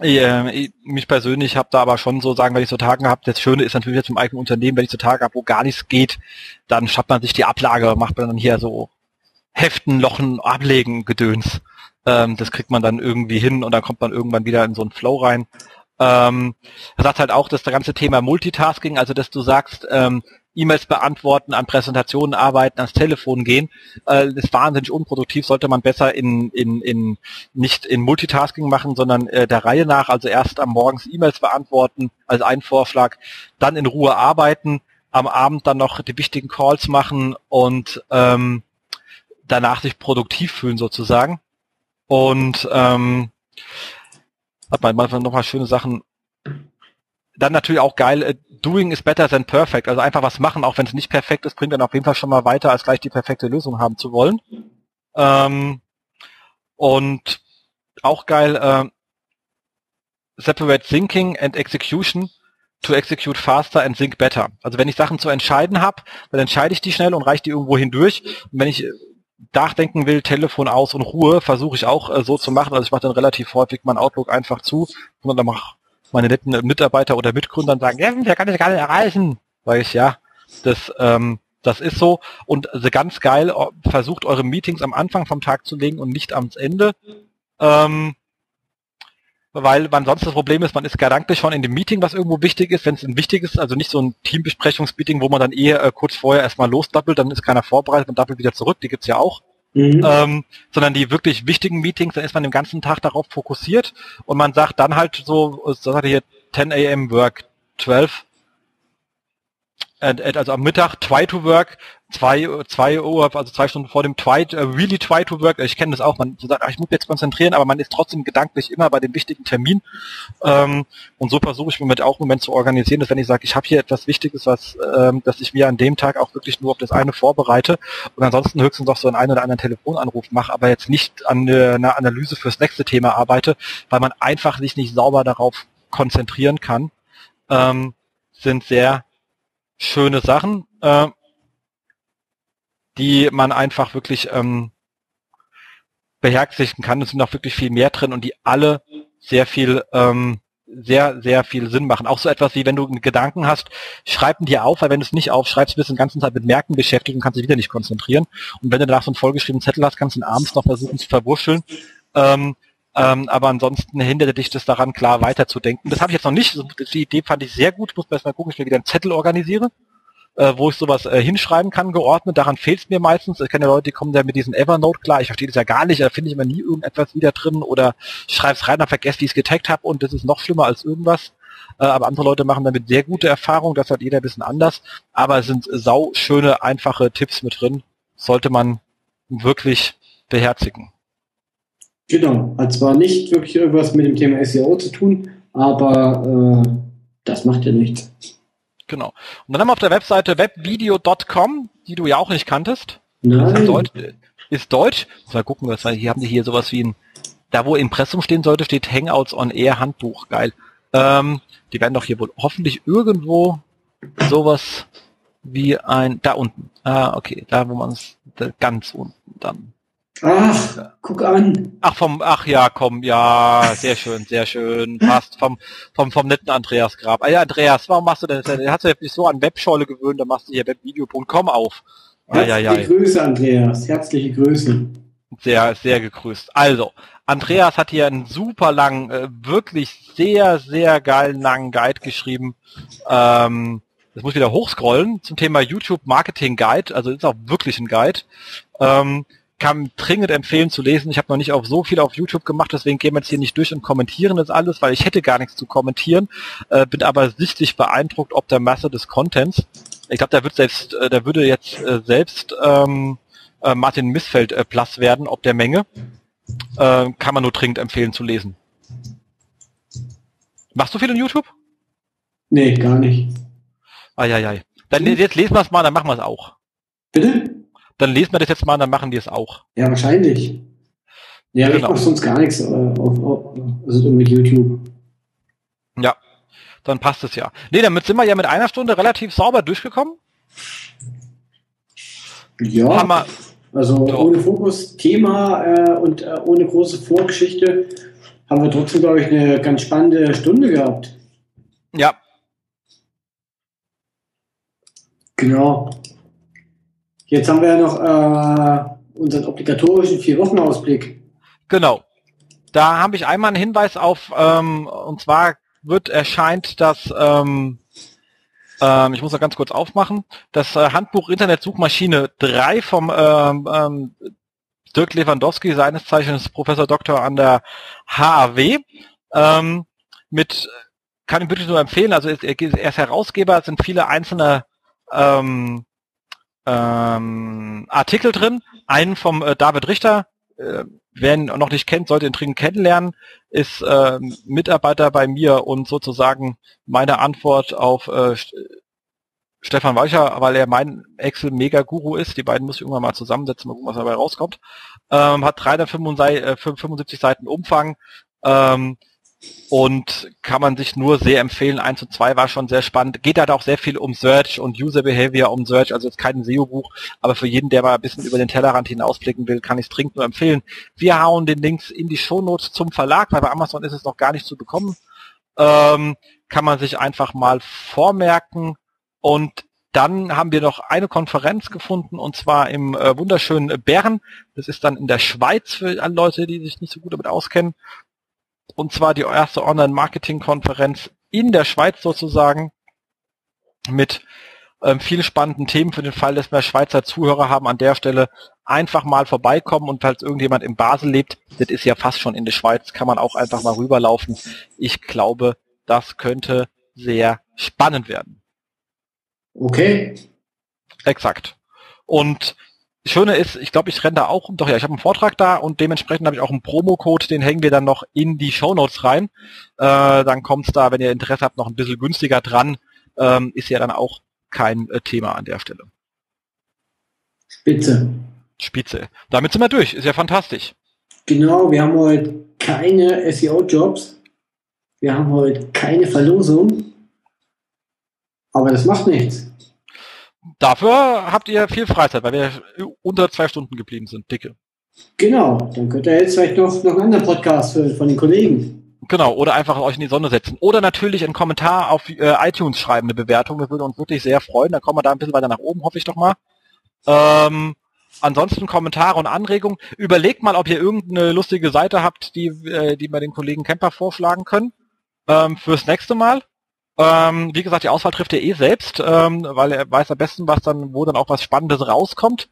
ich, mich persönlich habe da aber schon so sagen, wenn ich so Tage habe, das Schöne ist natürlich jetzt im eigenen Unternehmen, wenn ich so Tage habe, wo gar nichts geht, dann schafft man sich die Ablage, macht man dann hier so Heften, Lochen, Ablegen, Gedöns. Ähm, das kriegt man dann irgendwie hin und dann kommt man irgendwann wieder in so einen Flow rein. Ähm, er sagt halt auch, dass das ganze Thema Multitasking, also dass du sagst, ähm, E-Mails beantworten, an Präsentationen arbeiten, ans Telefon gehen, äh, ist wahnsinnig unproduktiv, sollte man besser in, in, in nicht in Multitasking machen, sondern äh, der Reihe nach, also erst am Morgens E-Mails beantworten, als ein Vorschlag, dann in Ruhe arbeiten, am Abend dann noch die wichtigen Calls machen und ähm, danach sich produktiv fühlen sozusagen. Und ähm, hat man manchmal nochmal schöne Sachen dann natürlich auch geil, äh, doing is better than perfect. Also einfach was machen, auch wenn es nicht perfekt ist, bringt dann auf jeden Fall schon mal weiter, als gleich die perfekte Lösung haben zu wollen. Ähm, und auch geil, äh, separate thinking and execution to execute faster and think better. Also wenn ich Sachen zu entscheiden habe, dann entscheide ich die schnell und reiche die irgendwo hindurch. Und wenn ich nachdenken will, Telefon aus und Ruhe, versuche ich auch äh, so zu machen. Also ich mache dann relativ häufig mein Outlook einfach zu und dann mache meine netten Mitarbeiter oder Mitgründer sagen, ja, der kann das gar nicht erreichen. Sag ich, ja, das, ähm, das ist so. Und also ganz geil, versucht eure Meetings am Anfang vom Tag zu legen und nicht am Ende. Ähm, weil man sonst das Problem ist, man ist gedanklich schon in dem Meeting, was irgendwo wichtig ist, wenn es ein wichtiges, also nicht so ein Teambesprechungsmeeting, wo man dann eher äh, kurz vorher erstmal losdappelt, dann ist keiner vorbereitet und dappelt wieder zurück, die gibt's ja auch. Mhm. Ähm, sondern die wirklich wichtigen Meetings, dann ist man den ganzen Tag darauf fokussiert und man sagt dann halt so, das hat hier 10 a.m. Work, 12 also am Mittag try to work, zwei, zwei Uhr, also zwei Stunden vor dem try, uh, really try to work. Ich kenne das auch, man sagt, ich muss jetzt konzentrieren, aber man ist trotzdem gedanklich immer bei dem wichtigen Termin. Ähm, und so versuche ich mir mit auch im Moment zu organisieren, dass wenn ich sage, ich habe hier etwas Wichtiges, was, ähm, dass ich mir an dem Tag auch wirklich nur auf das eine vorbereite und ansonsten höchstens noch so einen einen oder anderen Telefonanruf mache, aber jetzt nicht an einer Analyse fürs nächste Thema arbeite, weil man einfach sich nicht sauber darauf konzentrieren kann, ähm, sind sehr schöne Sachen, äh, die man einfach wirklich ähm, beherzigen kann. Es sind auch wirklich viel mehr drin und die alle sehr viel, ähm, sehr, sehr viel Sinn machen. Auch so etwas wie, wenn du einen Gedanken hast, schreib ihn dir auf, weil wenn du es nicht aufschreibst, bist du den ganzen Tag mit Merken beschäftigt und kannst dich wieder nicht konzentrieren. Und wenn du danach so einen vollgeschriebenen Zettel hast, kannst du ihn abends noch versuchen zu verwurscheln. Ähm, ähm, aber ansonsten hinderte dich das daran, klar weiterzudenken. Das habe ich jetzt noch nicht. Die Idee fand ich sehr gut. Ich muss erst mal gucken, ich mir wieder einen Zettel organisiere äh, wo ich sowas äh, hinschreiben kann, geordnet. Daran fehlt es mir meistens. Ich kenne ja Leute, die kommen da mit diesem Evernote klar. Ich verstehe das ja gar nicht. Da finde ich immer nie irgendetwas wieder drin oder schreib's rein, dann vergesse, wie ich es getaggt habe und das ist noch schlimmer als irgendwas. Äh, aber andere Leute machen damit sehr gute Erfahrungen. Das hat jeder ein bisschen anders. Aber es sind sau schöne, einfache Tipps mit drin. Sollte man wirklich beherzigen. Genau, hat zwar nicht wirklich irgendwas mit dem Thema SEO zu tun, aber äh, das macht ja nichts. Genau. Und dann haben wir auf der Webseite webvideo.com, die du ja auch nicht kanntest. Nein. Ist Deutsch. Ist Deutsch. Mal gucken, was hier haben die hier sowas wie ein, da wo Impressum stehen sollte, steht Hangouts on Air Handbuch. Geil. Ähm, die werden doch hier wohl hoffentlich irgendwo sowas wie ein, da unten. Ah, okay, da wo man es, ganz unten dann. Ach, guck an. Ach, vom, ach ja, komm, ja, sehr schön, sehr schön. Passt vom, vom, vom netten Andreas Grab. Ah ja, Andreas, warum machst du denn, der hat sich nicht so an Webschorle gewöhnt, da machst du hier webvideo.com auf. Ah, ja, ja. Grüße, Andreas. Herzliche Grüße. Sehr, sehr gegrüßt. Also, Andreas hat hier einen super langen, äh, wirklich sehr, sehr geilen langen Guide geschrieben. Ähm, das muss wieder hochscrollen zum Thema YouTube Marketing Guide. Also ist auch wirklich ein Guide. Ähm, kann dringend empfehlen zu lesen. Ich habe noch nicht auf so viel auf YouTube gemacht, deswegen gehen wir jetzt hier nicht durch und kommentieren das alles, weil ich hätte gar nichts zu kommentieren, äh, bin aber sichtlich beeindruckt ob der Masse des Contents. Ich glaube, da wird selbst, äh, da würde jetzt äh, selbst ähm, äh, Martin Missfeld äh, Plus werden, ob der Menge. Äh, kann man nur dringend empfehlen zu lesen. Machst du viel in YouTube? Nee, gar nicht. Eieiei. Dann jetzt lesen wir es mal, dann machen wir es auch. Bitte? Dann lesen wir das jetzt mal und dann machen die es auch. Ja, wahrscheinlich. Ja, genau. ich mache sonst gar nichts äh, auf, auf, also mit YouTube. Ja, dann passt es ja. Nee, damit sind wir ja mit einer Stunde relativ sauber durchgekommen. Ja, Hammer. also ja. ohne Fokus, Thema äh, und äh, ohne große Vorgeschichte haben wir trotzdem, glaube ich, eine ganz spannende Stunde gehabt. Ja. Genau. Jetzt haben wir ja noch äh, unseren obligatorischen Vier-Wochen-Ausblick. Genau. Da habe ich einmal einen Hinweis auf, ähm, und zwar wird erscheint das, ähm, ähm, ich muss noch ganz kurz aufmachen, das äh, Handbuch Internetsuchmaschine 3 vom ähm, ähm, Dirk Lewandowski, seines Zeichens Professor Doktor an der HAW, ähm, mit, kann ich wirklich nur empfehlen, also er, ist Herausgeber, es sind viele einzelne ähm, ähm, Artikel drin. Einen vom äh, David Richter, äh, wer ihn noch nicht kennt, sollte ihn dringend kennenlernen, ist äh, Mitarbeiter bei mir und sozusagen meine Antwort auf äh, Stefan Weicher, weil er mein Excel-Mega-Guru ist. Die beiden muss ich irgendwann mal zusammensetzen, mal gucken, was dabei rauskommt. Ähm, hat 375 Seiten Umfang. Ähm, und kann man sich nur sehr empfehlen. 1 und 2 war schon sehr spannend. Geht halt auch sehr viel um Search und User Behavior um Search, also jetzt kein SEO-Buch, aber für jeden, der mal ein bisschen über den Tellerrand hinausblicken will, kann ich es dringend nur empfehlen. Wir hauen den Links in die Shownotes zum Verlag, weil bei Amazon ist es noch gar nicht zu bekommen. Ähm, kann man sich einfach mal vormerken und dann haben wir noch eine Konferenz gefunden und zwar im äh, wunderschönen Bern. Das ist dann in der Schweiz für alle Leute, die sich nicht so gut damit auskennen und zwar die erste Online-Marketing-Konferenz in der Schweiz sozusagen mit ähm, vielen spannenden Themen für den Fall, dass wir Schweizer Zuhörer haben an der Stelle einfach mal vorbeikommen und falls irgendjemand in Basel lebt, das ist ja fast schon in der Schweiz, kann man auch einfach mal rüberlaufen. Ich glaube, das könnte sehr spannend werden. Okay. Exakt. Und Schöne ist, ich glaube, ich renne da auch, doch ja, ich habe einen Vortrag da und dementsprechend habe ich auch einen Promocode, den hängen wir dann noch in die Show Notes rein. Äh, dann kommt es da, wenn ihr Interesse habt, noch ein bisschen günstiger dran. Ähm, ist ja dann auch kein äh, Thema an der Stelle. Spitze. Spitze. Damit sind wir durch. Ist ja fantastisch. Genau, wir haben heute keine SEO-Jobs. Wir haben heute keine Verlosung. Aber das macht nichts. Dafür habt ihr viel Freizeit, weil wir unter zwei Stunden geblieben sind, dicke. Genau, dann könnt ihr jetzt vielleicht noch, noch einen anderen Podcast hören von den Kollegen. Genau, oder einfach euch in die Sonne setzen. Oder natürlich einen Kommentar auf äh, iTunes schreiben, eine Bewertung. Das würde uns wirklich sehr freuen. Dann kommen wir da ein bisschen weiter nach oben, hoffe ich doch mal. Ähm, ansonsten Kommentare und Anregungen. Überlegt mal, ob ihr irgendeine lustige Seite habt, die, äh, die wir den Kollegen Camper vorschlagen können. Ähm, fürs nächste Mal. Ähm, wie gesagt, die Auswahl trifft er eh selbst, ähm, weil er weiß am besten, was dann, wo dann auch was Spannendes rauskommt.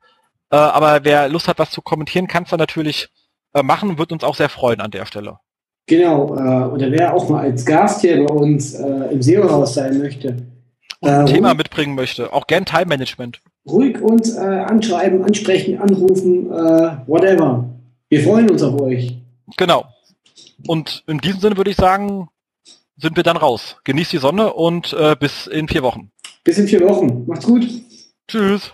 Äh, aber wer Lust hat, was zu kommentieren, kann es dann natürlich äh, machen, wird uns auch sehr freuen an der Stelle. Genau, äh, oder wer auch mal als Gast hier bei uns äh, im SEO-Haus sein möchte. Ein äh, Thema mitbringen möchte, auch gern Time Management. Ruhig uns äh, anschreiben, ansprechen, anrufen, whatever. Wir freuen uns auf euch. Genau. Und in diesem Sinne würde ich sagen, sind wir dann raus. Genießt die Sonne und äh, bis in vier Wochen. Bis in vier Wochen. Macht's gut. Tschüss.